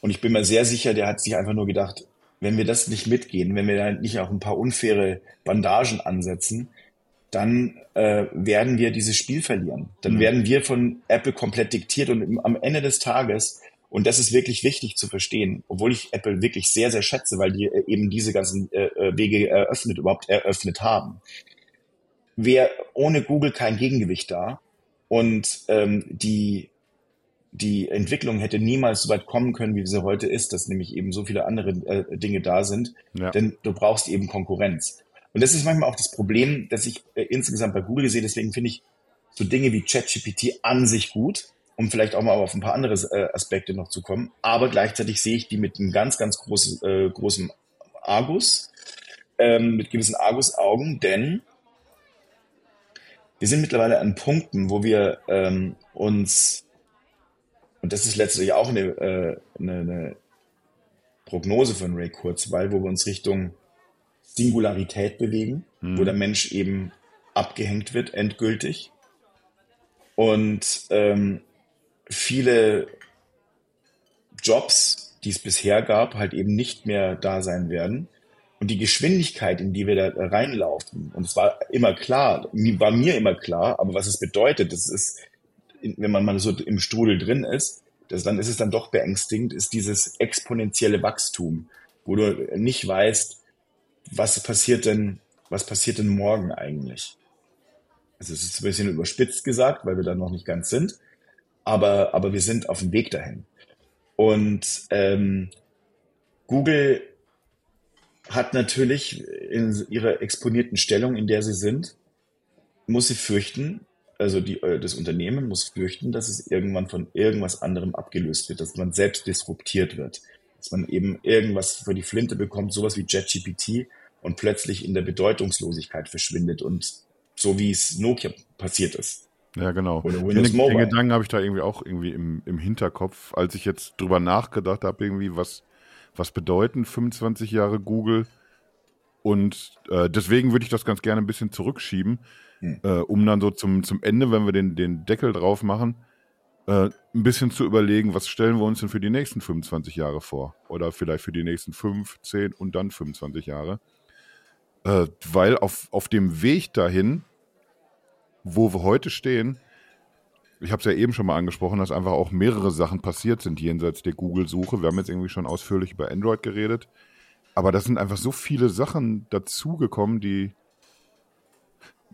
Und ich bin mir sehr sicher, der hat sich einfach nur gedacht, wenn wir das nicht mitgehen, wenn wir da nicht auch ein paar unfaire Bandagen ansetzen, dann äh, werden wir dieses Spiel verlieren. Dann mhm. werden wir von Apple komplett diktiert und im, am Ende des Tages, und das ist wirklich wichtig zu verstehen, obwohl ich Apple wirklich sehr, sehr schätze, weil die äh, eben diese ganzen äh, äh, Wege eröffnet, überhaupt eröffnet haben, wäre ohne Google kein Gegengewicht da und ähm, die die Entwicklung hätte niemals so weit kommen können, wie sie heute ist, dass nämlich eben so viele andere äh, Dinge da sind. Ja. Denn du brauchst eben Konkurrenz. Und das ist manchmal auch das Problem, das ich äh, insgesamt bei Google sehe. Deswegen finde ich so Dinge wie ChatGPT an sich gut, um vielleicht auch mal auf ein paar andere äh, Aspekte noch zu kommen. Aber gleichzeitig sehe ich die mit einem ganz, ganz großen, äh, großen Argus, ähm, mit gewissen Argus-Augen, denn wir sind mittlerweile an Punkten, wo wir ähm, uns, und das ist letztlich auch eine, äh, eine, eine Prognose von Ray Kurzweil, wo wir uns Richtung Singularität bewegen, mhm. wo der Mensch eben abgehängt wird, endgültig. Und ähm, viele Jobs, die es bisher gab, halt eben nicht mehr da sein werden. Und die Geschwindigkeit, in die wir da reinlaufen, und es war immer klar, war mir immer klar, aber was es bedeutet, das ist, wenn man mal so im Strudel drin ist, das, dann ist es dann doch beängstigend, ist dieses exponentielle Wachstum, wo du nicht weißt, was passiert denn, was passiert denn morgen eigentlich? Also es ist ein bisschen überspitzt gesagt, weil wir da noch nicht ganz sind, aber, aber wir sind auf dem Weg dahin. Und ähm, Google hat natürlich in ihrer exponierten Stellung, in der sie sind, muss sie fürchten, also die, äh, das Unternehmen muss fürchten, dass es irgendwann von irgendwas anderem abgelöst wird, dass man selbst disruptiert wird, dass man eben irgendwas für die Flinte bekommt, sowas wie JetGPT und plötzlich in der Bedeutungslosigkeit verschwindet und so wie es Nokia passiert ist.
Ja, genau. Oder Windows den, Mobile. Den Gedanken habe ich da irgendwie auch irgendwie im, im Hinterkopf, als ich jetzt drüber nachgedacht habe, irgendwie, was, was bedeuten 25 Jahre Google? Und äh, deswegen würde ich das ganz gerne ein bisschen zurückschieben, hm. äh, um dann so zum, zum Ende, wenn wir den, den Deckel drauf machen, äh, ein bisschen zu überlegen, was stellen wir uns denn für die nächsten 25 Jahre vor? Oder vielleicht für die nächsten 5, 10 und dann 25 Jahre. Äh, weil auf, auf dem Weg dahin, wo wir heute stehen, ich habe es ja eben schon mal angesprochen, dass einfach auch mehrere Sachen passiert sind jenseits der Google-Suche. Wir haben jetzt irgendwie schon ausführlich über Android geredet. Aber da sind einfach so viele Sachen dazugekommen, die.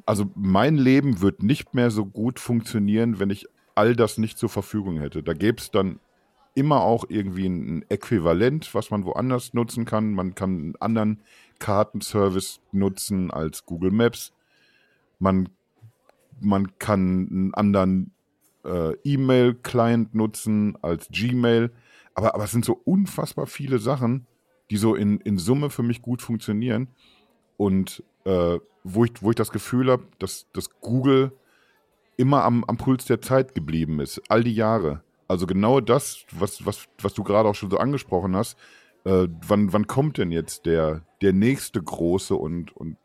Also mein Leben wird nicht mehr so gut funktionieren, wenn ich all das nicht zur Verfügung hätte. Da gäbe es dann immer auch irgendwie ein Äquivalent, was man woanders nutzen kann. Man kann einen anderen Kartenservice nutzen als Google Maps. Man, man kann einen anderen äh, E-Mail-Client nutzen als Gmail. Aber, aber es sind so unfassbar viele Sachen, die so in, in Summe für mich gut funktionieren. Und äh, wo, ich, wo ich das Gefühl habe, dass, dass Google immer am, am Puls der Zeit geblieben ist, all die Jahre. Also genau das, was, was, was du gerade auch schon so angesprochen hast, äh, wann, wann kommt denn jetzt der, der nächste große und, und,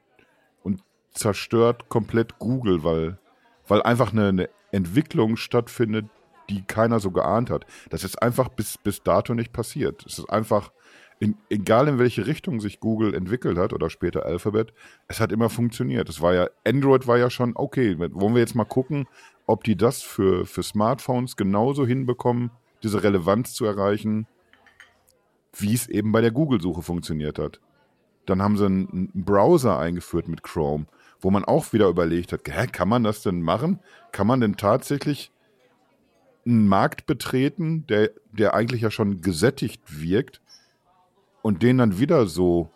und zerstört komplett Google, weil, weil einfach eine, eine Entwicklung stattfindet, die keiner so geahnt hat. Das ist einfach bis, bis dato nicht passiert. Es ist einfach, in, egal in welche Richtung sich Google entwickelt hat oder später Alphabet, es hat immer funktioniert. Es war ja, Android war ja schon, okay, wollen wir jetzt mal gucken, ob die das für, für Smartphones genauso hinbekommen, diese Relevanz zu erreichen, wie es eben bei der Google-Suche funktioniert hat. Dann haben sie einen, Browser eingeführt mit Chrome, wo man auch wieder überlegt hat, hä, kann man das denn machen? Kann man denn tatsächlich einen Markt betreten, der, der eigentlich ja schon gesättigt wirkt und den dann wieder so,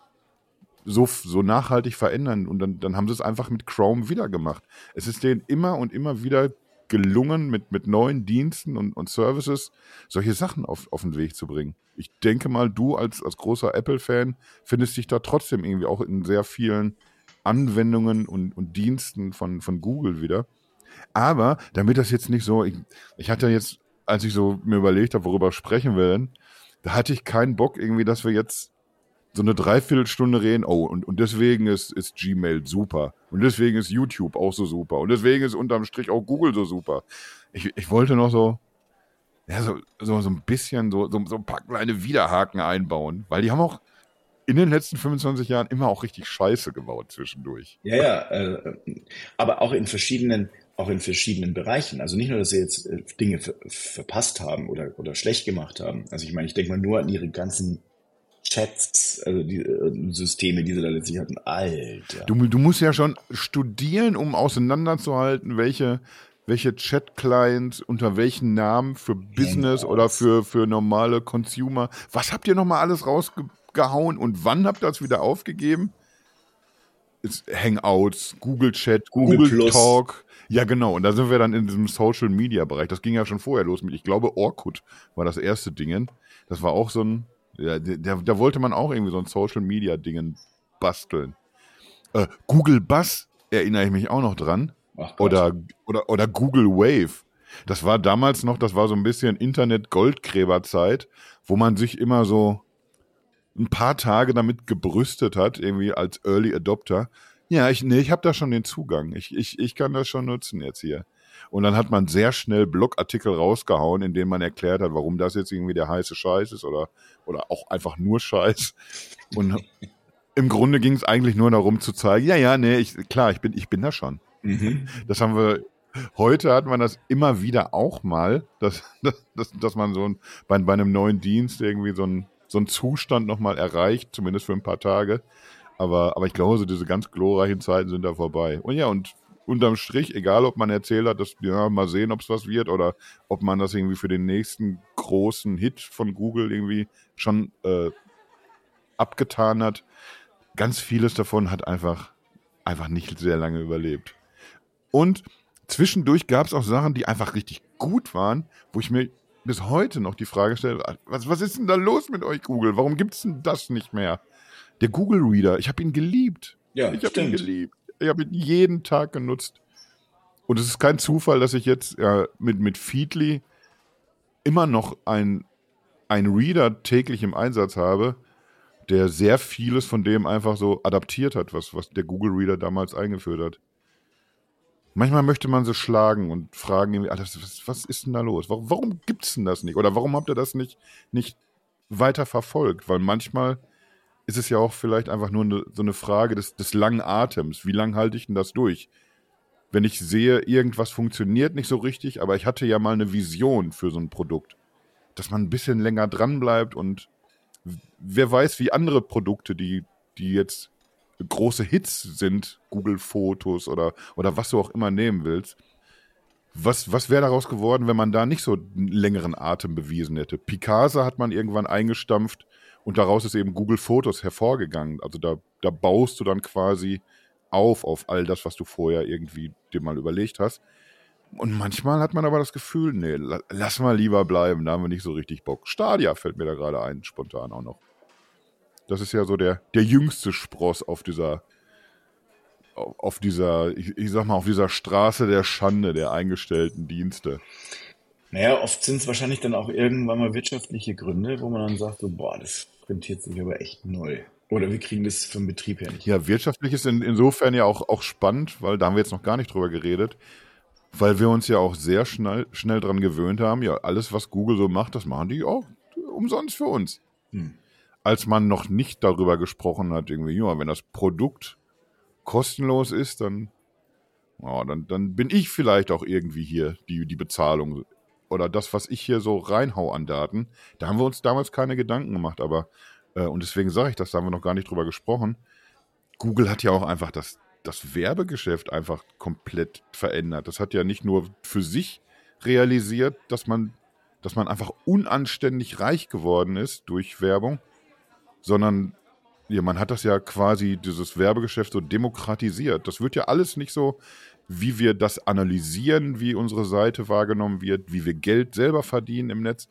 so, so nachhaltig verändern? Und dann, dann haben sie es einfach mit Chrome wieder gemacht. Es ist denen immer und immer wieder gelungen, mit, mit neuen Diensten und, und Services solche Sachen auf, auf den Weg zu bringen. Ich denke mal, du als, als großer Apple-Fan findest dich da trotzdem irgendwie auch in sehr vielen Anwendungen und, und Diensten von, von Google wieder. Aber damit das jetzt nicht so, ich, ich hatte jetzt, als ich so mir überlegt habe, worüber sprechen wir da hatte ich keinen Bock irgendwie, dass wir jetzt so eine Dreiviertelstunde reden, oh, und, und deswegen ist, ist Gmail super. Und deswegen ist YouTube auch so super. Und deswegen ist unterm Strich auch Google so super. Ich, ich wollte noch so, ja, so, so, so ein bisschen so, so, so ein paar kleine Widerhaken einbauen, weil die haben auch in den letzten 25 Jahren immer auch richtig Scheiße gebaut zwischendurch.
Ja, ja, äh, aber auch in verschiedenen, auch in verschiedenen Bereichen. Also nicht nur, dass sie jetzt äh, Dinge verpasst haben oder, oder schlecht gemacht haben. Also ich meine, ich denke mal nur an ihre ganzen Chats, also die äh, Systeme, die sie da letztlich hatten. Alter.
Du, du musst ja schon studieren, um auseinanderzuhalten, welche, welche Chat-Clients unter welchen Namen für Business Hangouts. oder für, für normale Consumer. Was habt ihr nochmal alles rausgehauen und wann habt ihr das wieder aufgegeben? Hangouts, Google Chat, Google, Google Talk. Ja, genau. Und da sind wir dann in diesem Social Media Bereich. Das ging ja schon vorher los mit, ich glaube, Orkut war das erste Ding. Das war auch so ein, ja, da wollte man auch irgendwie so ein Social Media Dingen basteln. Äh, Google Buzz erinnere ich mich auch noch dran. oder, oder, oder Google Wave. Das war damals noch, das war so ein bisschen Internet-Goldgräberzeit, wo man sich immer so ein paar Tage damit gebrüstet hat, irgendwie als Early Adopter. Ja, ich, nee, ich habe da schon den Zugang. Ich, ich, ich kann das schon nutzen jetzt hier. Und dann hat man sehr schnell Blogartikel rausgehauen, in denen man erklärt hat, warum das jetzt irgendwie der heiße Scheiß ist oder, oder auch einfach nur Scheiß. Und (laughs) im Grunde ging es eigentlich nur darum zu zeigen, ja, ja, nee, ich, klar, ich bin, ich bin da schon. Mhm. Das haben wir, heute hat man das immer wieder auch mal, dass, dass, dass man so ein, bei, bei einem neuen Dienst irgendwie so ein so einen Zustand nochmal erreicht, zumindest für ein paar Tage. Aber, aber ich glaube, so diese ganz glorreichen Zeiten sind da vorbei. Und ja, und unterm Strich, egal ob man erzählt hat, dass, ja, mal sehen, ob es was wird oder ob man das irgendwie für den nächsten großen Hit von Google irgendwie schon äh, abgetan hat. Ganz vieles davon hat einfach, einfach nicht sehr lange überlebt. Und zwischendurch gab es auch Sachen, die einfach richtig gut waren, wo ich mir bis heute noch die Frage stelle, was, was ist denn da los mit euch, Google? Warum gibt es denn das nicht mehr? Der Google Reader, ich habe ihn geliebt. Ja, ich habe ihn geliebt. Ich habe ihn jeden Tag genutzt. Und es ist kein Zufall, dass ich jetzt ja, mit, mit Feedly immer noch ein, ein Reader täglich im Einsatz habe, der sehr vieles von dem einfach so adaptiert hat, was, was der Google Reader damals eingeführt hat. Manchmal möchte man sie schlagen und fragen, irgendwie, was, was ist denn da los? Warum, warum gibt es denn das nicht? Oder warum habt ihr das nicht, nicht weiter verfolgt? Weil manchmal ist es ja auch vielleicht einfach nur eine, so eine Frage des, des langen Atems. Wie lange halte ich denn das durch? Wenn ich sehe, irgendwas funktioniert nicht so richtig, aber ich hatte ja mal eine Vision für so ein Produkt, dass man ein bisschen länger dran bleibt und wer weiß, wie andere Produkte, die, die jetzt große Hits sind, Google Fotos oder, oder was du auch immer nehmen willst. Was, was wäre daraus geworden, wenn man da nicht so einen längeren Atem bewiesen hätte? Picasa hat man irgendwann eingestampft und daraus ist eben Google Fotos hervorgegangen. Also da, da baust du dann quasi auf auf all das, was du vorher irgendwie dir mal überlegt hast. Und manchmal hat man aber das Gefühl, nee, lass mal lieber bleiben, da haben wir nicht so richtig Bock. Stadia fällt mir da gerade ein, spontan auch noch. Das ist ja so der, der jüngste Spross auf dieser, auf dieser, ich, ich sag mal, auf dieser Straße der Schande der eingestellten Dienste.
Naja, oft sind es wahrscheinlich dann auch irgendwann mal wirtschaftliche Gründe, wo man dann sagt, so, boah, das rentiert sich aber echt null. Oder wir kriegen das vom Betrieb her nicht.
Ja, wirtschaftlich ist in, insofern ja auch, auch spannend, weil da haben wir jetzt noch gar nicht drüber geredet, weil wir uns ja auch sehr schnell, schnell dran gewöhnt haben, ja, alles, was Google so macht, das machen die auch umsonst für uns. Hm als man noch nicht darüber gesprochen hat, irgendwie, ja, wenn das Produkt kostenlos ist, dann, ja, dann, dann bin ich vielleicht auch irgendwie hier die, die Bezahlung oder das, was ich hier so reinhau an Daten. Da haben wir uns damals keine Gedanken gemacht, aber, äh, und deswegen sage ich das, da haben wir noch gar nicht drüber gesprochen. Google hat ja auch einfach das, das Werbegeschäft einfach komplett verändert. Das hat ja nicht nur für sich realisiert, dass man, dass man einfach unanständig reich geworden ist durch Werbung, sondern ja, man hat das ja quasi, dieses Werbegeschäft so demokratisiert. Das wird ja alles nicht so, wie wir das analysieren, wie unsere Seite wahrgenommen wird, wie wir Geld selber verdienen im Netz.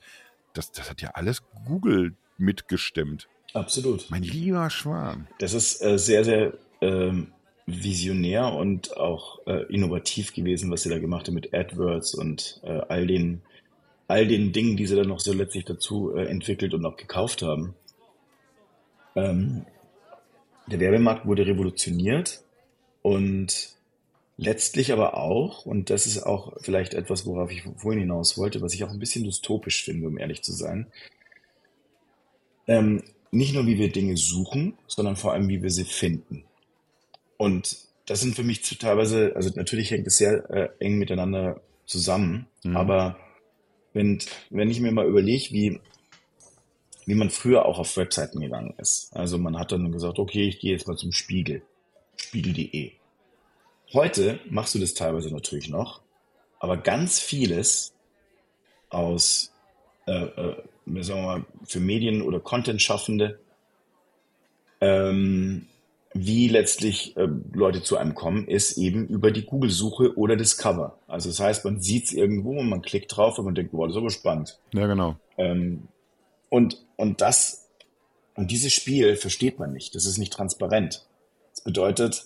Das, das hat ja alles Google mitgestimmt.
Absolut.
Mein lieber Schwan.
Das ist äh, sehr, sehr ähm, visionär und auch äh, innovativ gewesen, was sie da gemacht haben mit AdWords und äh, all den all den Dingen, die sie dann noch so letztlich dazu äh, entwickelt und auch gekauft haben. Ähm, der Werbemarkt wurde revolutioniert und letztlich aber auch, und das ist auch vielleicht etwas, worauf ich vorhin hinaus wollte, was ich auch ein bisschen dystopisch finde, um ehrlich zu sein, ähm, nicht nur, wie wir Dinge suchen, sondern vor allem, wie wir sie finden. Und das sind für mich teilweise, also natürlich hängt es sehr äh, eng miteinander zusammen, mhm. aber wenn, wenn ich mir mal überlege, wie wie man früher auch auf Webseiten gegangen ist. Also man hat dann gesagt, okay, ich gehe jetzt mal zum Spiegel, spiegel.de. Heute machst du das teilweise natürlich noch, aber ganz vieles aus, äh, äh, sagen wir mal, für Medien oder Content-Schaffende, ähm, wie letztlich äh, Leute zu einem kommen, ist eben über die Google-Suche oder Discover. Also das heißt, man sieht es irgendwo und man klickt drauf und man denkt, boah, das ist aber spannend.
Ja, genau.
Ähm, und, und das, und dieses Spiel versteht man nicht. Das ist nicht transparent. Das bedeutet,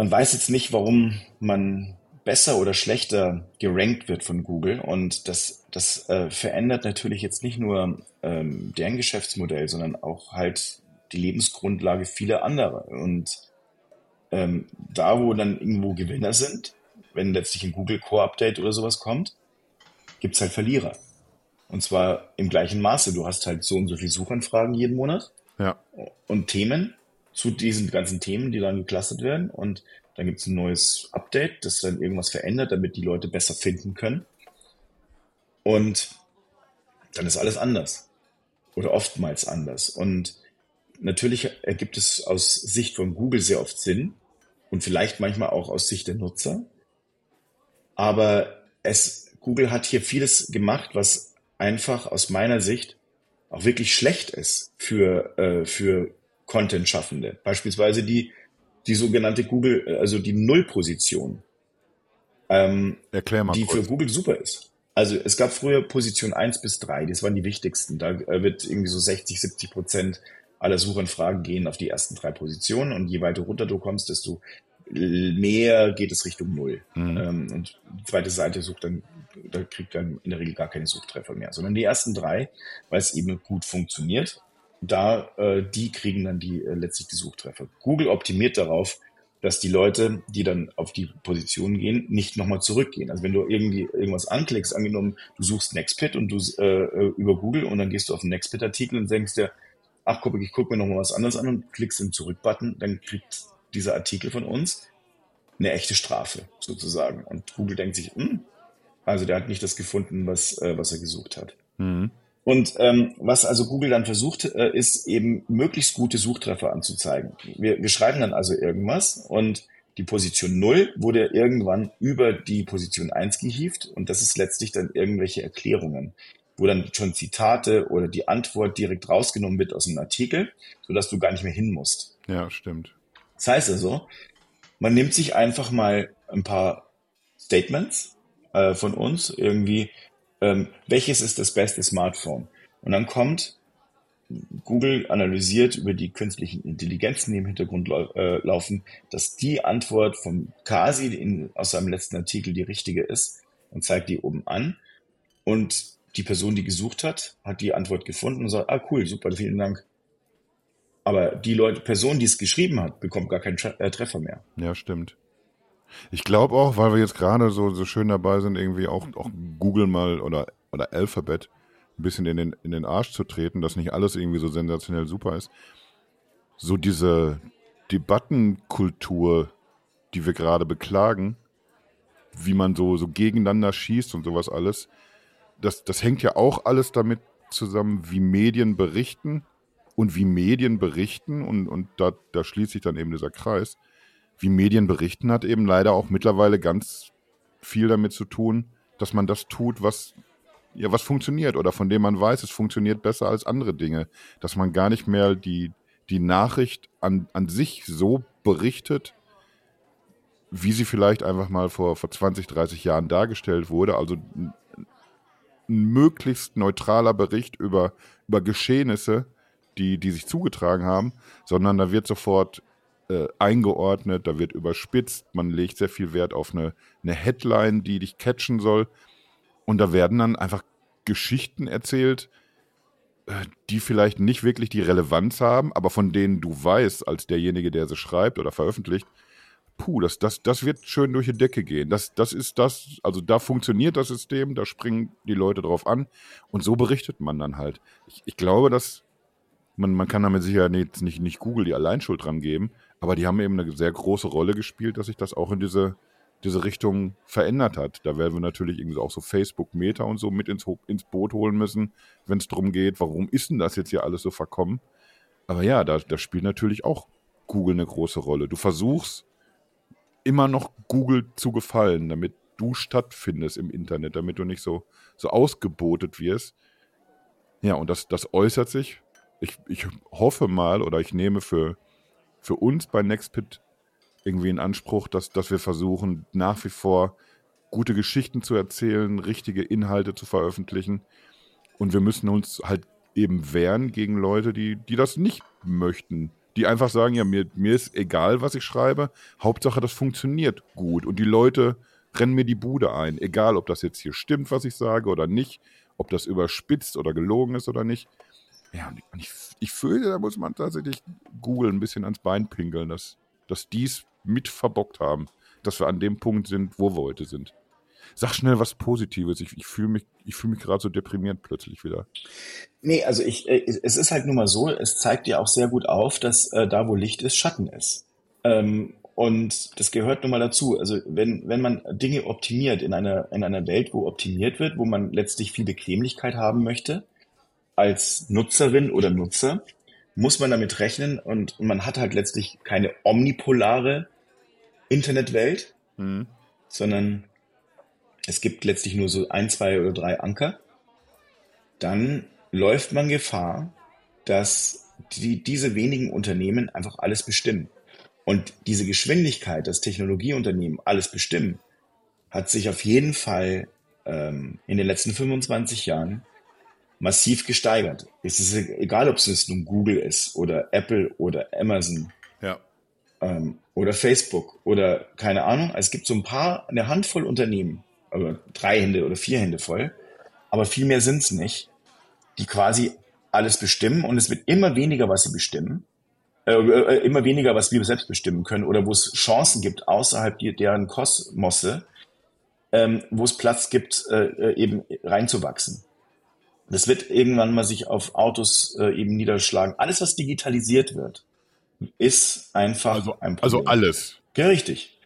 man weiß jetzt nicht, warum man besser oder schlechter gerankt wird von Google. Und das, das äh, verändert natürlich jetzt nicht nur ähm, deren Geschäftsmodell, sondern auch halt die Lebensgrundlage vieler anderer. Und ähm, da, wo dann irgendwo Gewinner sind, wenn letztlich ein Google Core Update oder sowas kommt, gibt's halt Verlierer. Und zwar im gleichen Maße. Du hast halt so und so viele Suchanfragen jeden Monat.
Ja.
Und Themen zu diesen ganzen Themen, die dann geclustert werden. Und dann gibt's ein neues Update, das dann irgendwas verändert, damit die Leute besser finden können. Und dann ist alles anders. Oder oftmals anders. Und natürlich ergibt es aus Sicht von Google sehr oft Sinn und vielleicht manchmal auch aus Sicht der Nutzer. Aber es, Google hat hier vieles gemacht, was einfach aus meiner Sicht auch wirklich schlecht ist für, äh, für Content-Schaffende. Beispielsweise die, die sogenannte Google, also die Null-Position. Ähm,
Erklär mal
die
kurz.
für Google super ist. Also es gab früher Position 1 bis 3, das waren die wichtigsten. Da äh, wird irgendwie so 60, 70 Prozent aller Suchanfragen gehen auf die ersten drei Positionen und je weiter runter du kommst, desto mehr geht es Richtung Null.
Mhm.
Ähm, und die zweite Seite sucht dann, da kriegt dann in der Regel gar keine Suchtreffer mehr, sondern die ersten drei, weil es eben gut funktioniert, da äh, die kriegen dann die äh, letztlich die Suchtreffer. Google optimiert darauf, dass die Leute, die dann auf die Position gehen, nicht nochmal zurückgehen. Also wenn du irgendwie irgendwas anklickst, angenommen, du suchst Nextpit und du äh, über Google und dann gehst du auf den Nextpit-Artikel und denkst dir, ach guck, ich gucke mir nochmal was anderes an und klickst den Zurück-Button, dann kriegt dieser Artikel von uns eine echte Strafe sozusagen. Und Google denkt sich, hm, also der hat nicht das gefunden, was, äh, was er gesucht hat.
Mhm.
Und ähm, was also Google dann versucht, äh, ist eben möglichst gute Suchtreffer anzuzeigen. Wir, wir schreiben dann also irgendwas und die Position 0 wurde irgendwann über die Position 1 gehievt und das ist letztlich dann irgendwelche Erklärungen, wo dann schon Zitate oder die Antwort direkt rausgenommen wird aus dem Artikel, sodass du gar nicht mehr hin musst.
Ja, stimmt.
Das heißt also, man nimmt sich einfach mal ein paar Statements äh, von uns, irgendwie, ähm, welches ist das beste Smartphone? Und dann kommt Google analysiert über die künstlichen Intelligenzen, die im Hintergrund lau äh, laufen, dass die Antwort vom Kasi in, aus seinem letzten Artikel die richtige ist und zeigt die oben an. Und die Person, die gesucht hat, hat die Antwort gefunden und sagt, ah cool, super, vielen Dank. Aber die Leute, Person, die es geschrieben hat, bekommt gar keinen Tre äh, Treffer mehr.
Ja, stimmt. Ich glaube auch, weil wir jetzt gerade so, so schön dabei sind, irgendwie auch, auch Google mal oder, oder Alphabet ein bisschen in den, in den Arsch zu treten, dass nicht alles irgendwie so sensationell super ist. So diese Debattenkultur, die wir gerade beklagen, wie man so, so gegeneinander schießt und sowas alles, das, das hängt ja auch alles damit zusammen, wie Medien berichten und wie Medien berichten, und, und da, da schließt sich dann eben dieser Kreis, wie Medien berichten hat eben leider auch mittlerweile ganz viel damit zu tun, dass man das tut, was ja was funktioniert oder von dem man weiß, es funktioniert besser als andere Dinge, dass man gar nicht mehr die die Nachricht an, an sich so berichtet, wie sie vielleicht einfach mal vor, vor 20, 30 Jahren dargestellt wurde. Also ein, möglichst neutraler Bericht über, über Geschehnisse, die, die sich zugetragen haben, sondern da wird sofort äh, eingeordnet, da wird überspitzt, man legt sehr viel Wert auf eine, eine Headline, die dich catchen soll. Und da werden dann einfach Geschichten erzählt, äh, die vielleicht nicht wirklich die Relevanz haben, aber von denen du weißt, als derjenige, der sie schreibt oder veröffentlicht, puh, das, das, das wird schön durch die Decke gehen. Das, das ist das, also da funktioniert das System, da springen die Leute drauf an und so berichtet man dann halt. Ich, ich glaube, dass man, man kann damit sicher nicht, nicht, nicht Google die Alleinschuld dran geben, aber die haben eben eine sehr große Rolle gespielt, dass sich das auch in diese, diese Richtung verändert hat. Da werden wir natürlich irgendwie auch so Facebook, Meta und so mit ins, ins Boot holen müssen, wenn es darum geht, warum ist denn das jetzt hier alles so verkommen? Aber ja, da, da spielt natürlich auch Google eine große Rolle. Du versuchst immer noch Google zu gefallen, damit du stattfindest im Internet, damit du nicht so, so ausgebotet wirst. Ja, und das, das äußert sich. Ich, ich hoffe mal oder ich nehme für, für uns bei Nextpit irgendwie in Anspruch, dass, dass wir versuchen, nach wie vor gute Geschichten zu erzählen, richtige Inhalte zu veröffentlichen. Und wir müssen uns halt eben wehren gegen Leute, die, die das nicht möchten, die einfach sagen, ja, mir, mir ist egal, was ich schreibe, Hauptsache, das funktioniert gut und die Leute rennen mir die Bude ein, egal, ob das jetzt hier stimmt, was ich sage oder nicht, ob das überspitzt oder gelogen ist oder nicht. Ja, und ich, ich fühle, da muss man tatsächlich Google ein bisschen ans Bein pinkeln, dass, dass die es mit verbockt haben, dass wir an dem Punkt sind, wo wir heute sind. Sag schnell was Positives. Ich, ich fühle mich, ich fühl mich gerade so deprimiert plötzlich wieder.
Nee, also ich, äh, es ist halt nun mal so, es zeigt ja auch sehr gut auf, dass äh, da, wo Licht ist, Schatten ist. Ähm, und das gehört nun mal dazu. Also wenn, wenn man Dinge optimiert in einer, in einer Welt, wo optimiert wird, wo man letztlich viel Bequemlichkeit haben möchte, als Nutzerin oder Nutzer, muss man damit rechnen und man hat halt letztlich keine omnipolare Internetwelt, mhm. sondern es gibt letztlich nur so ein, zwei oder drei Anker, dann läuft man Gefahr, dass die, diese wenigen Unternehmen einfach alles bestimmen. Und diese Geschwindigkeit, dass Technologieunternehmen alles bestimmen, hat sich auf jeden Fall ähm, in den letzten 25 Jahren massiv gesteigert. Es ist egal, ob es nun Google ist oder Apple oder Amazon
ja.
ähm, oder Facebook oder keine Ahnung. Es gibt so ein paar, eine Handvoll Unternehmen, also drei Hände oder vier Hände voll, aber viel mehr sind es nicht, die quasi alles bestimmen und es wird immer weniger, was sie bestimmen, äh, äh, immer weniger, was wir selbst bestimmen können oder wo es Chancen gibt außerhalb deren Kosmosse, ähm, wo es Platz gibt, äh, äh, eben reinzuwachsen. Das wird irgendwann mal sich auf Autos äh, eben niederschlagen. Alles, was digitalisiert wird, ist einfach
also,
ein
also Problem. Also alles.
Ja, richtig.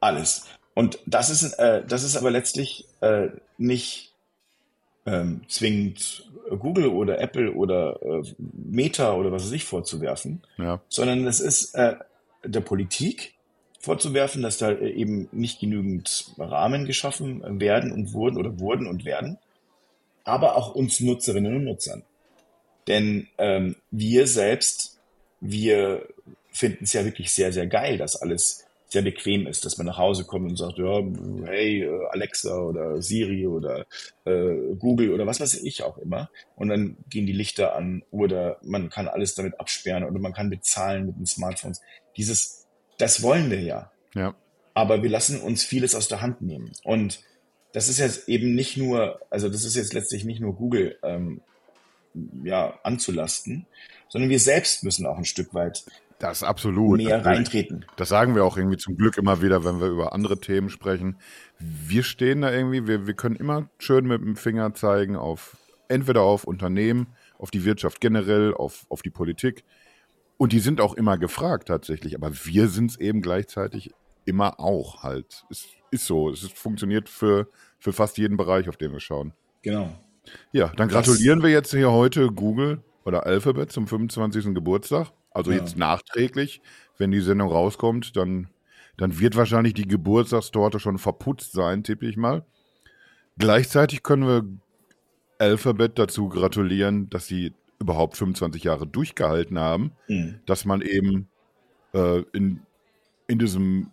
Alles. Und das ist, äh, das ist aber letztlich äh, nicht ähm, zwingend Google oder Apple oder äh, Meta oder was weiß ich vorzuwerfen,
ja.
sondern es ist äh, der Politik vorzuwerfen, dass da eben nicht genügend Rahmen geschaffen werden und wurden oder wurden und werden, aber auch uns Nutzerinnen und Nutzern. Denn ähm, wir selbst, wir finden es ja wirklich sehr, sehr geil, dass alles sehr bequem ist, dass man nach Hause kommt und sagt, ja, hey, äh, Alexa oder Siri oder äh, Google oder was weiß ich auch immer. Und dann gehen die Lichter an oder man kann alles damit absperren oder man kann bezahlen mit den Smartphones. Dieses, das wollen wir ja.
Ja.
Aber wir lassen uns vieles aus der Hand nehmen. Und das ist jetzt eben nicht nur, also das ist jetzt letztlich nicht nur Google ähm, ja, anzulasten, sondern wir selbst müssen auch ein Stück weit
das absolut.
Mehr reintreten.
Das sagen wir auch irgendwie zum Glück immer wieder, wenn wir über andere Themen sprechen. Wir stehen da irgendwie, wir, wir können immer schön mit dem Finger zeigen auf entweder auf Unternehmen, auf die Wirtschaft generell, auf, auf die Politik. Und die sind auch immer gefragt tatsächlich. Aber wir sind es eben gleichzeitig immer auch halt. Es ist so. Es ist, funktioniert für, für fast jeden Bereich, auf den wir schauen.
Genau.
Ja, dann gratulieren das wir jetzt hier heute Google oder Alphabet zum 25. Geburtstag. Also ja. jetzt nachträglich, wenn die Sendung rauskommt, dann, dann wird wahrscheinlich die Geburtstagstorte schon verputzt sein, tippe ich mal. Gleichzeitig können wir Alphabet dazu gratulieren, dass sie überhaupt 25 Jahre durchgehalten haben, mhm. dass man eben äh, in, in diesem,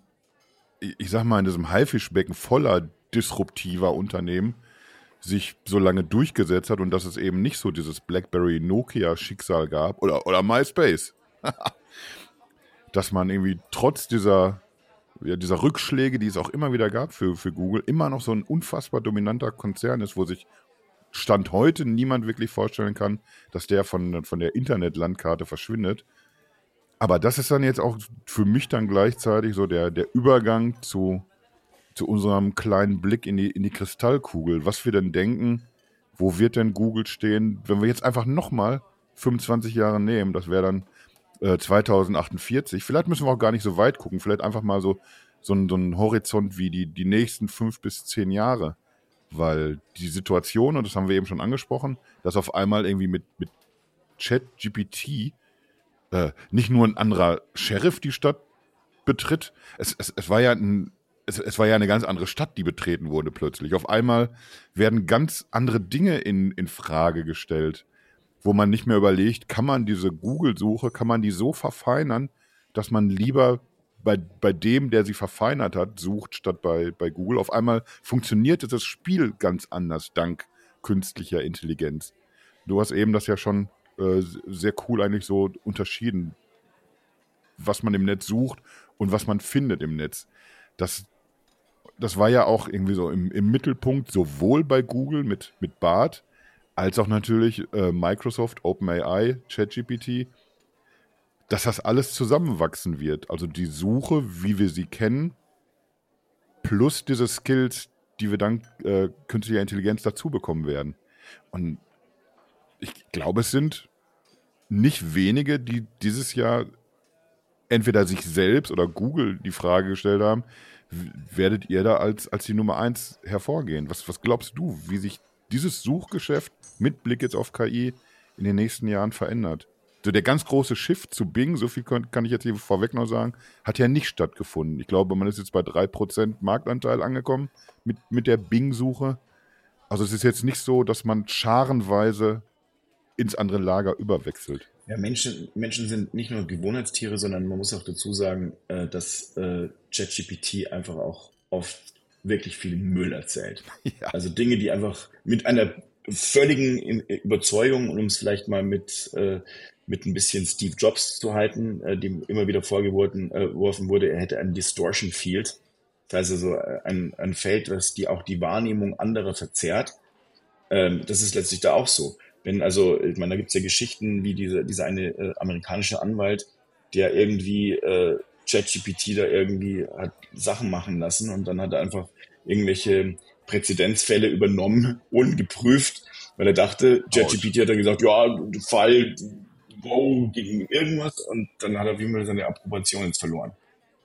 ich sag mal, in diesem Haifischbecken voller disruptiver Unternehmen sich so lange durchgesetzt hat und dass es eben nicht so dieses BlackBerry Nokia Schicksal gab oder, oder MySpace. (laughs) dass man irgendwie trotz dieser, ja, dieser Rückschläge, die es auch immer wieder gab für, für Google, immer noch so ein unfassbar dominanter Konzern ist, wo sich Stand heute niemand wirklich vorstellen kann, dass der von, von der Internetlandkarte verschwindet. Aber das ist dann jetzt auch für mich dann gleichzeitig so der, der Übergang zu, zu unserem kleinen Blick in die, in die Kristallkugel. Was wir denn denken, wo wird denn Google stehen, wenn wir jetzt einfach nochmal 25 Jahre nehmen, das wäre dann 2048. Äh, vielleicht müssen wir auch gar nicht so weit gucken. Vielleicht einfach mal so, so, ein, so ein Horizont wie die, die nächsten fünf bis zehn Jahre. Weil die Situation, und das haben wir eben schon angesprochen, dass auf einmal irgendwie mit, mit Chat-GPT äh, nicht nur ein anderer Sheriff die Stadt betritt. Es, es, es war ja ein, es, es, war ja eine ganz andere Stadt, die betreten wurde plötzlich. Auf einmal werden ganz andere Dinge in, in Frage gestellt wo man nicht mehr überlegt, kann man diese Google-Suche, kann man die so verfeinern, dass man lieber bei, bei dem, der sie verfeinert hat, sucht, statt bei, bei Google. Auf einmal funktioniert das Spiel ganz anders, dank künstlicher Intelligenz. Du hast eben das ja schon äh, sehr cool eigentlich so unterschieden. was man im Netz sucht und was man findet im Netz. Das, das war ja auch irgendwie so im, im Mittelpunkt, sowohl bei Google mit, mit Bart, als auch natürlich äh, Microsoft, OpenAI, ChatGPT, dass das alles zusammenwachsen wird. Also die Suche, wie wir sie kennen, plus diese Skills, die wir dank äh, künstlicher Intelligenz dazu bekommen werden. Und ich glaube, es sind nicht wenige, die dieses Jahr entweder sich selbst oder Google die Frage gestellt haben, werdet ihr da als, als die Nummer eins hervorgehen? Was, was glaubst du, wie sich dieses Suchgeschäft mit Blick jetzt auf KI in den nächsten Jahren verändert? So der ganz große Shift zu Bing, so viel kann, ich jetzt hier vorweg noch sagen, hat ja nicht stattgefunden. Ich glaube, man ist jetzt bei 3% Marktanteil angekommen mit, mit der Bing-Suche. Also es ist jetzt nicht so, dass man scharenweise ins andere Lager überwechselt.
Ja, Menschen, Menschen sind nicht nur Gewohnheitstiere, sondern man muss auch dazu sagen, äh, dass äh, ChatGPT einfach auch oft wirklich viel Müll erzählt. (laughs) Ja. Also Dinge, die einfach mit einer völligen Überzeugung und um es vielleicht mal mit, äh, mit ein bisschen Steve Jobs zu halten, dem immer wieder vorgeworfen wurde, er hätte ein Distortion Field. Das heißt also ein, ein Feld, das die auch die Wahrnehmung anderer verzerrt. Ähm, das ist letztlich da auch so. Wenn also, ich meine, da gibt es ja Geschichten wie diese, dieser eine äh, amerikanische Anwalt, der irgendwie äh, ChatGPT da irgendwie hat Sachen machen lassen und dann hat er einfach irgendwelche Präzedenzfälle übernommen, (laughs) ungeprüft, weil er dachte, ChatGPT hat dann gesagt, ja, Fall, wow, gegen irgendwas und dann hat er wie immer seine Approbation jetzt verloren.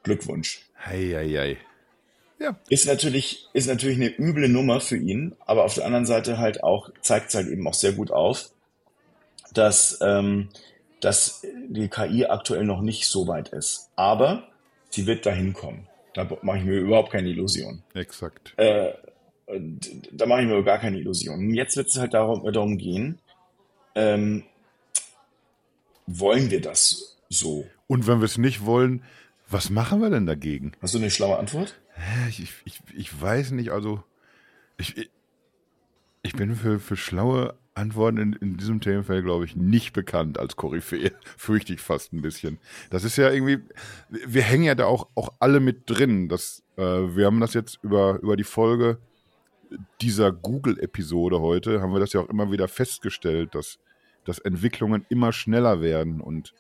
Glückwunsch.
Hei, hei, hei.
Ja. Ist natürlich, ist natürlich eine üble Nummer für ihn, aber auf der anderen Seite halt auch, zeigt es halt eben auch sehr gut auf, dass, ähm, dass die KI aktuell noch nicht so weit ist. Aber sie wird dahin kommen. Da mache ich mir überhaupt keine Illusion.
Exakt.
Äh, da mache ich mir gar keine Illusion. Jetzt wird es halt darum, darum gehen, ähm, wollen wir das so?
Und wenn wir es nicht wollen, was machen wir denn dagegen?
Hast du eine schlaue Antwort?
Ich, ich, ich weiß nicht, also ich, ich bin für, für schlaue Antworten in, in diesem Themenfeld, glaube ich, nicht bekannt als Koryphäe. (laughs) Fürchte ich fast ein bisschen. Das ist ja irgendwie, wir hängen ja da auch, auch alle mit drin. Das, äh, wir haben das jetzt über, über die Folge dieser Google-Episode heute, haben wir das ja auch immer wieder festgestellt, dass, dass Entwicklungen immer schneller werden und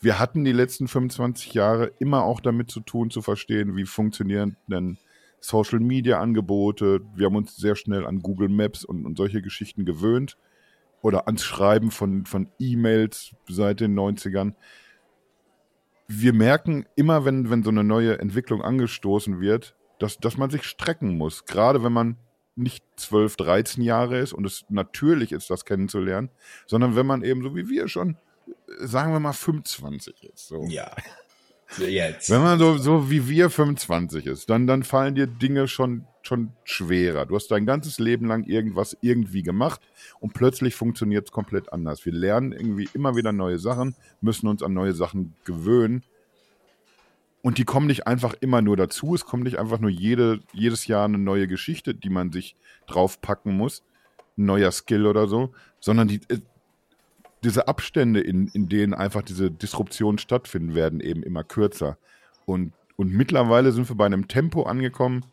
wir hatten die letzten 25 Jahre immer auch damit zu tun, zu verstehen, wie funktionieren denn Social Media Angebote. Wir haben uns sehr schnell an Google Maps und, und solche Geschichten gewöhnt. Oder ans Schreiben von, von E-Mails seit den 90ern. Wir merken immer, wenn, wenn so eine neue Entwicklung angestoßen wird, dass, dass man sich strecken muss. Gerade wenn man nicht 12, 13 Jahre ist und es natürlich ist, das kennenzulernen, sondern wenn man eben so wie wir schon sagen wir mal 25 jetzt. So.
Ja. Jetzt.
Wenn man so, so wie wir 25 ist, dann, dann fallen dir Dinge schon, schon schwerer. Du hast dein ganzes Leben lang irgendwas irgendwie gemacht und plötzlich funktioniert es komplett anders. Wir lernen irgendwie immer wieder neue Sachen, müssen uns an neue Sachen gewöhnen. Und die kommen nicht einfach immer nur dazu. Es kommt nicht einfach nur jede, jedes Jahr eine neue Geschichte, die man sich draufpacken muss. Ein neuer Skill oder so. Sondern die, diese Abstände, in, in denen einfach diese Disruptionen stattfinden, werden eben immer kürzer. Und, und mittlerweile sind wir bei einem Tempo angekommen,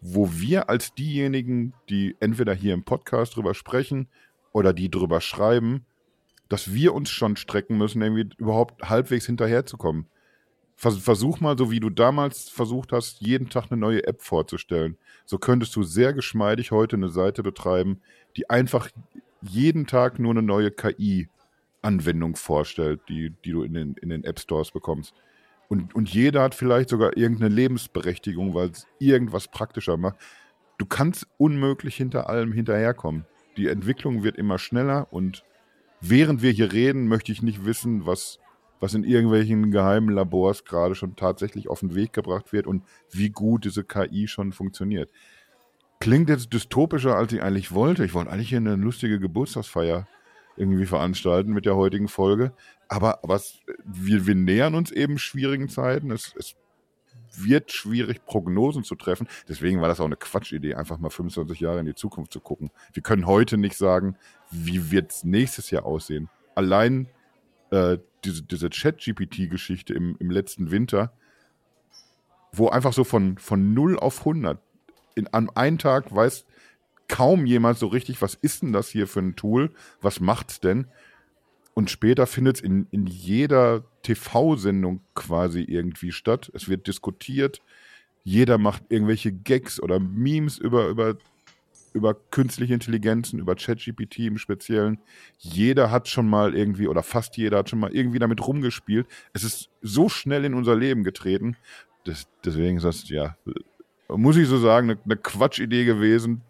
wo wir als diejenigen, die entweder hier im Podcast drüber sprechen oder die drüber schreiben, dass wir uns schon strecken müssen, irgendwie überhaupt halbwegs hinterherzukommen. Versuch mal, so wie du damals versucht hast, jeden Tag eine neue App vorzustellen. So könntest du sehr geschmeidig heute eine Seite betreiben, die einfach jeden Tag nur eine neue KI Anwendung vorstellt, die, die du in den, in den App Stores bekommst. Und, und jeder hat vielleicht sogar irgendeine Lebensberechtigung, weil es irgendwas praktischer macht. Du kannst unmöglich hinter allem hinterherkommen. Die Entwicklung wird immer schneller und während wir hier reden, möchte ich nicht wissen, was, was in irgendwelchen geheimen Labors gerade schon tatsächlich auf den Weg gebracht wird und wie gut diese KI schon funktioniert. Klingt jetzt dystopischer, als ich eigentlich wollte. Ich wollte eigentlich hier eine lustige Geburtstagsfeier irgendwie veranstalten mit der heutigen Folge. Aber, aber wir, wir nähern uns eben schwierigen Zeiten. Es, es wird schwierig, Prognosen zu treffen. Deswegen war das auch eine Quatschidee, einfach mal 25 Jahre in die Zukunft zu gucken. Wir können heute nicht sagen, wie wird es nächstes Jahr aussehen. Allein, äh, diese, diese Chat-GPT-Geschichte im, im letzten Winter, wo einfach so von, von 0 auf 100 in, an einem Tag weiß kaum jemand so richtig, was ist denn das hier für ein Tool, was macht's denn? Und später findet es in, in jeder TV-Sendung quasi irgendwie statt. Es wird diskutiert. Jeder macht irgendwelche Gags oder Memes über, über, über künstliche Intelligenzen, über ChatGPT im Speziellen. Jeder hat schon mal irgendwie, oder fast jeder hat schon mal irgendwie damit rumgespielt. Es ist so schnell in unser Leben getreten. Das, deswegen ist das, ja, muss ich so sagen, eine, eine Quatschidee gewesen,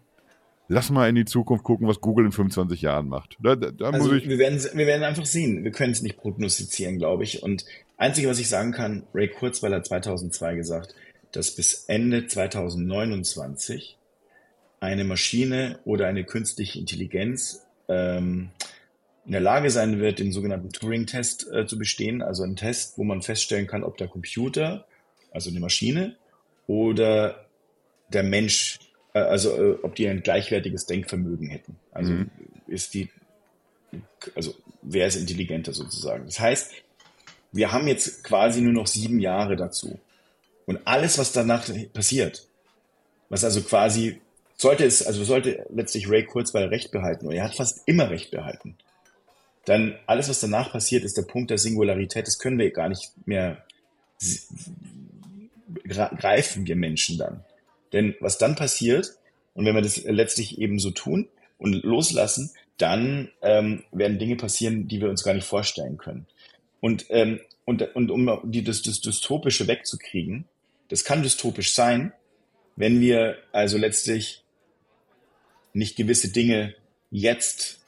lass mal in die Zukunft gucken, was Google in 25 Jahren macht. Da, da
also wir, werden, wir werden einfach sehen. Wir können es nicht prognostizieren, glaube ich. Und einzige, was ich sagen kann, Ray Kurzweil hat 2002 gesagt, dass bis Ende 2029 eine Maschine oder eine künstliche Intelligenz ähm, in der Lage sein wird, den sogenannten Turing-Test äh, zu bestehen. Also ein Test, wo man feststellen kann, ob der Computer, also eine Maschine, oder der Mensch also äh, ob die ein gleichwertiges Denkvermögen hätten. Also mhm. ist die, also wer ist intelligenter sozusagen. Das heißt, wir haben jetzt quasi nur noch sieben Jahre dazu. Und alles, was danach passiert, was also quasi, sollte es, also sollte letztlich Ray Kurzweil Recht behalten, und er hat fast immer Recht behalten, dann alles, was danach passiert, ist der Punkt der Singularität, das können wir gar nicht mehr greifen, wir Menschen dann. Denn was dann passiert, und wenn wir das letztlich eben so tun und loslassen, dann ähm, werden Dinge passieren, die wir uns gar nicht vorstellen können. Und, ähm, und, und um die, das, das Dystopische wegzukriegen, das kann dystopisch sein, wenn wir also letztlich nicht gewisse Dinge jetzt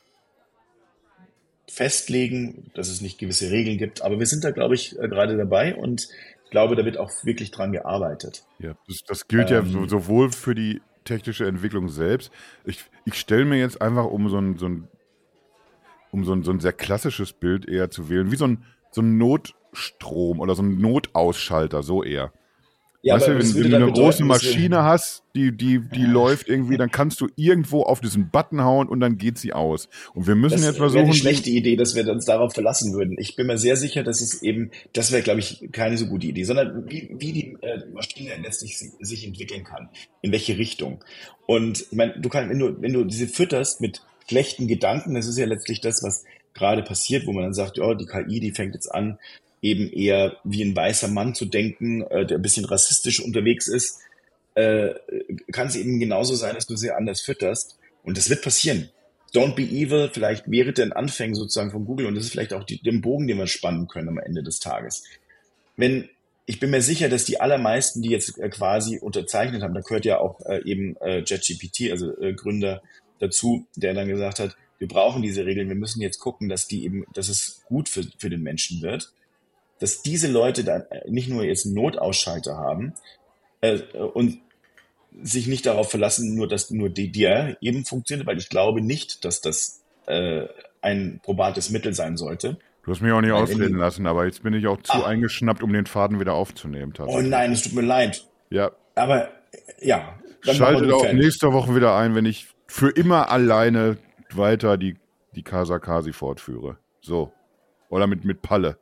festlegen, dass es nicht gewisse Regeln gibt. Aber wir sind da, glaube ich, äh, gerade dabei und ich glaube, da wird auch wirklich dran gearbeitet.
Ja, das, das gilt ähm, ja so, sowohl für die technische Entwicklung selbst. Ich, ich stelle mir jetzt einfach, um so ein, so ein, um so ein, so ein sehr klassisches Bild eher zu wählen, wie so ein, so ein Notstrom oder so ein Notausschalter, so eher. Ja, weißt du, wenn, wenn du eine bedeuten, große Maschine hast, die, die, die ja. läuft irgendwie, dann kannst du irgendwo auf diesen Button hauen und dann geht sie aus. Und wir müssen
das
jetzt versuchen. Das
wäre eine schlechte Idee, dass wir uns darauf verlassen würden. Ich bin mir sehr sicher, dass es eben, das wäre, glaube ich, keine so gute Idee, sondern wie, wie die äh, Maschine letztlich sich entwickeln kann. In welche Richtung. Und ich meine, du kannst, wenn du, wenn du diese fütterst mit schlechten Gedanken, das ist ja letztlich das, was gerade passiert, wo man dann sagt, ja, die KI, die fängt jetzt an, eben eher wie ein weißer Mann zu denken, äh, der ein bisschen rassistisch unterwegs ist, äh, kann es eben genauso sein, dass du sie anders fütterst. Und das wird passieren. Don't be evil, vielleicht wäre der Anfang sozusagen von Google und das ist vielleicht auch die, den Bogen, den wir spannen können am Ende des Tages. Wenn, ich bin mir sicher, dass die allermeisten, die jetzt äh, quasi unterzeichnet haben, da gehört ja auch äh, eben äh, JetGPT, also äh, Gründer dazu, der dann gesagt hat, wir brauchen diese Regeln, wir müssen jetzt gucken, dass die eben, dass es gut für, für den Menschen wird dass diese Leute dann äh, nicht nur jetzt Notausschalter haben äh, und sich nicht darauf verlassen, nur dass nur DDR eben funktioniert, weil ich glaube nicht, dass das äh, ein probates Mittel sein sollte.
Du hast mich auch nicht weil ausreden lassen, aber jetzt bin ich auch zu ah. eingeschnappt, um den Faden wieder aufzunehmen.
Oh nein, es tut mir leid.
Ja.
Aber ja.
Schaltet auch nächste Woche wieder ein, wenn ich für immer alleine weiter die, die Casa Kasi fortführe. So. Oder mit, mit Palle.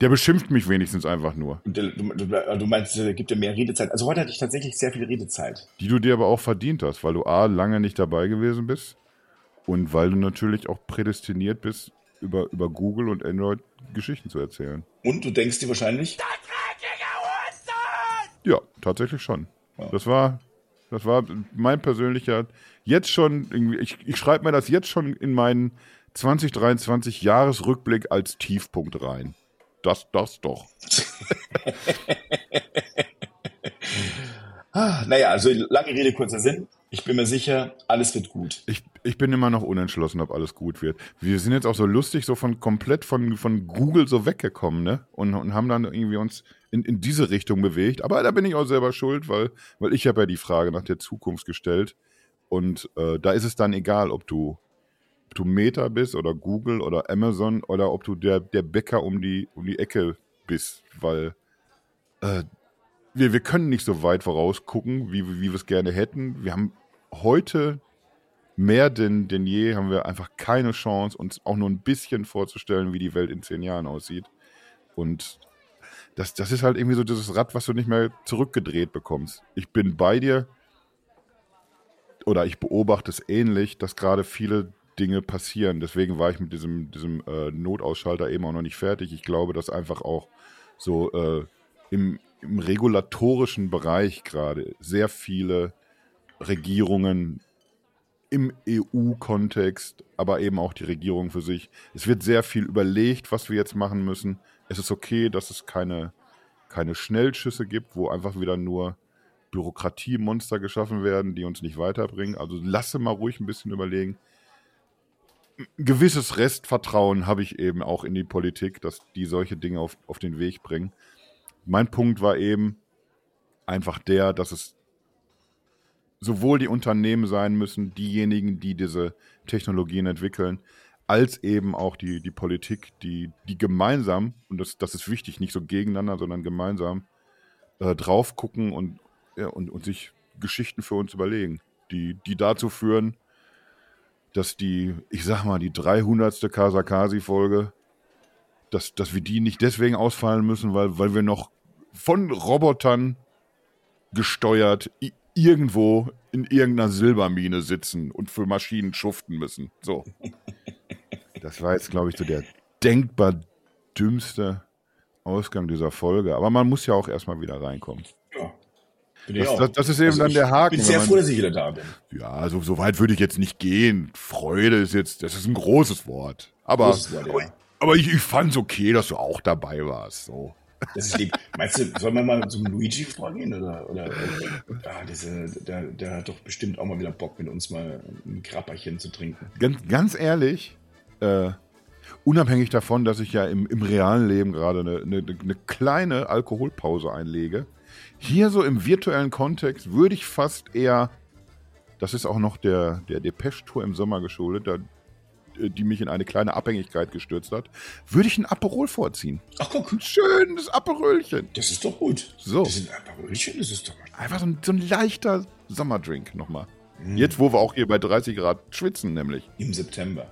Der beschimpft mich wenigstens einfach nur.
Du, du, du meinst, er gibt dir mehr Redezeit. Also heute hatte ich tatsächlich sehr viel Redezeit.
Die du dir aber auch verdient hast, weil du A, lange nicht dabei gewesen bist und weil du natürlich auch prädestiniert bist, über, über Google und Android Geschichten zu erzählen.
Und du denkst dir wahrscheinlich?
Ja, tatsächlich schon. Ja. Das war, das war mein persönlicher, jetzt schon, ich, ich schreibe mir das jetzt schon in meinen 2023 Jahresrückblick als Tiefpunkt rein das, das doch. (laughs)
ah, naja, also lange Rede, kurzer Sinn. Ich bin mir sicher, alles wird gut.
Ich, ich bin immer noch unentschlossen, ob alles gut wird. Wir sind jetzt auch so lustig, so von komplett von, von Google so weggekommen, ne? Und, und haben dann irgendwie uns in, in diese Richtung bewegt. Aber da bin ich auch selber schuld, weil, weil ich habe ja die Frage nach der Zukunft gestellt. Und äh, da ist es dann egal, ob du du Meta bist oder Google oder Amazon oder ob du der, der Bäcker um die, um die Ecke bist, weil äh, wir, wir können nicht so weit vorausgucken, wie, wie wir es gerne hätten. Wir haben heute mehr denn, denn je haben wir einfach keine Chance, uns auch nur ein bisschen vorzustellen, wie die Welt in zehn Jahren aussieht. Und das, das ist halt irgendwie so dieses Rad, was du nicht mehr zurückgedreht bekommst. Ich bin bei dir oder ich beobachte es ähnlich, dass gerade viele Dinge passieren. Deswegen war ich mit diesem, diesem äh, Notausschalter eben auch noch nicht fertig. Ich glaube, dass einfach auch so äh, im, im regulatorischen Bereich gerade sehr viele Regierungen im EU-Kontext, aber eben auch die Regierung für sich. Es wird sehr viel überlegt, was wir jetzt machen müssen. Es ist okay, dass es keine, keine Schnellschüsse gibt, wo einfach wieder nur Bürokratiemonster geschaffen werden, die uns nicht weiterbringen. Also lasse mal ruhig ein bisschen überlegen. Ein gewisses Restvertrauen habe ich eben auch in die Politik, dass die solche Dinge auf, auf den Weg bringen. Mein Punkt war eben einfach der, dass es sowohl die Unternehmen sein müssen, diejenigen, die diese Technologien entwickeln, als eben auch die, die Politik, die, die gemeinsam, und das, das ist wichtig, nicht so gegeneinander, sondern gemeinsam äh, drauf gucken und, ja, und, und sich Geschichten für uns überlegen, die, die dazu führen, dass die, ich sag mal, die 300. Kasakasi-Folge, dass, dass wir die nicht deswegen ausfallen müssen, weil, weil wir noch von Robotern gesteuert irgendwo in irgendeiner Silbermine sitzen und für Maschinen schuften müssen. So. Das war jetzt, glaube ich, so der denkbar dümmste Ausgang dieser Folge. Aber man muss ja auch erstmal wieder reinkommen. Ja. Das, das, das, ist eben also dann der Haken.
Ich bin sehr froh, dass ich wieder da bin.
Ja, also so weit würde ich jetzt nicht gehen. Freude ist jetzt, das ist ein großes Wort. Aber, großes Wort, ja. aber ich, ich fand es okay, dass du auch dabei warst. So.
Das ist lieb. Meinst du, sollen wir mal zum Luigi vorgehen? Oder, oder, oder ah, diese, der, der hat doch bestimmt auch mal wieder Bock, mit uns mal ein Krapperchen zu trinken.
Ganz, ganz ehrlich, äh, unabhängig davon, dass ich ja im, im realen Leben gerade eine, eine, eine kleine Alkoholpause einlege, hier so im virtuellen Kontext würde ich fast eher, das ist auch noch der, der Depeche-Tour im Sommer geschuldet, da äh, die mich in eine kleine Abhängigkeit gestürzt hat, würde ich ein Aperol vorziehen.
Ach guck. Ein
schönes Aperölchen.
Das ist doch gut.
So.
Das ist ein Aperölchen, das ist doch gut.
Einfach so ein, so ein leichter Sommerdrink nochmal. Mm. Jetzt, wo wir auch hier bei 30 Grad schwitzen, nämlich.
Im September.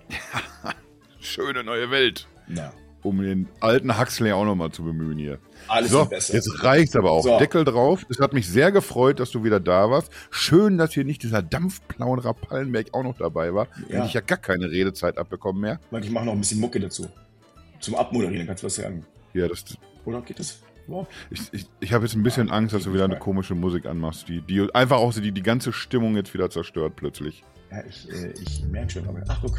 (laughs)
Schöne neue Welt.
Ja
um den alten Huxley auch nochmal zu bemühen hier.
Alles so, besser.
Jetzt reicht's aber auch. So. Deckel drauf. Es hat mich sehr gefreut, dass du wieder da warst. Schön, dass hier nicht dieser Dampfplauenrer Pallenberg auch noch dabei war. Ja. Hätte ich ja gar keine Redezeit abbekommen mehr.
Ich mache noch ein bisschen Mucke dazu. Zum Abmoderieren, kannst du was sagen?
Ja, das.
Oder geht das?
Ich, ich, ich habe jetzt ein bisschen ja, Angst, dass du wieder eine komische Musik anmachst, die, die einfach auch so die, die ganze Stimmung jetzt wieder zerstört plötzlich.
Ja, ich, äh, ich merke schon, aber. Ach, guck.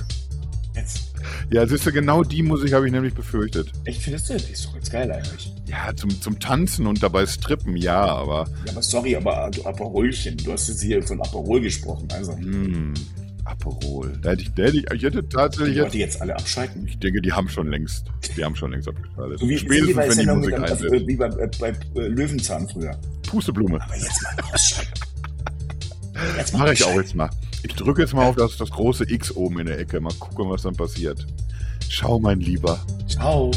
Jetzt. Ja, siehst du, genau die Musik habe ich nämlich befürchtet.
Echt, findest du? Die ist doch jetzt geil eigentlich.
Ja, zum, zum Tanzen und dabei strippen, ja, aber...
Ja, aber sorry, aber du Aperolchen, du hast jetzt hier von Aperol gesprochen, also...
Mm, Aperol. Da hätte ich, da hätte ich, ich hätte tatsächlich...
Die jetzt, jetzt alle abschalten?
Ich denke, die haben schon längst, die haben schon längst abgeschaltet.
So wie, Spätestens, wenn die Musik mit, einsetzt. Wie bei, äh, bei äh, Löwenzahn früher.
Pusteblume.
Aber jetzt mal ausschalten. (laughs)
Mache ich auch jetzt mal. Ich drücke jetzt mal auf das, das große X oben in der Ecke. Mal gucken, was dann passiert. Ciao, mein Lieber.
Ciao.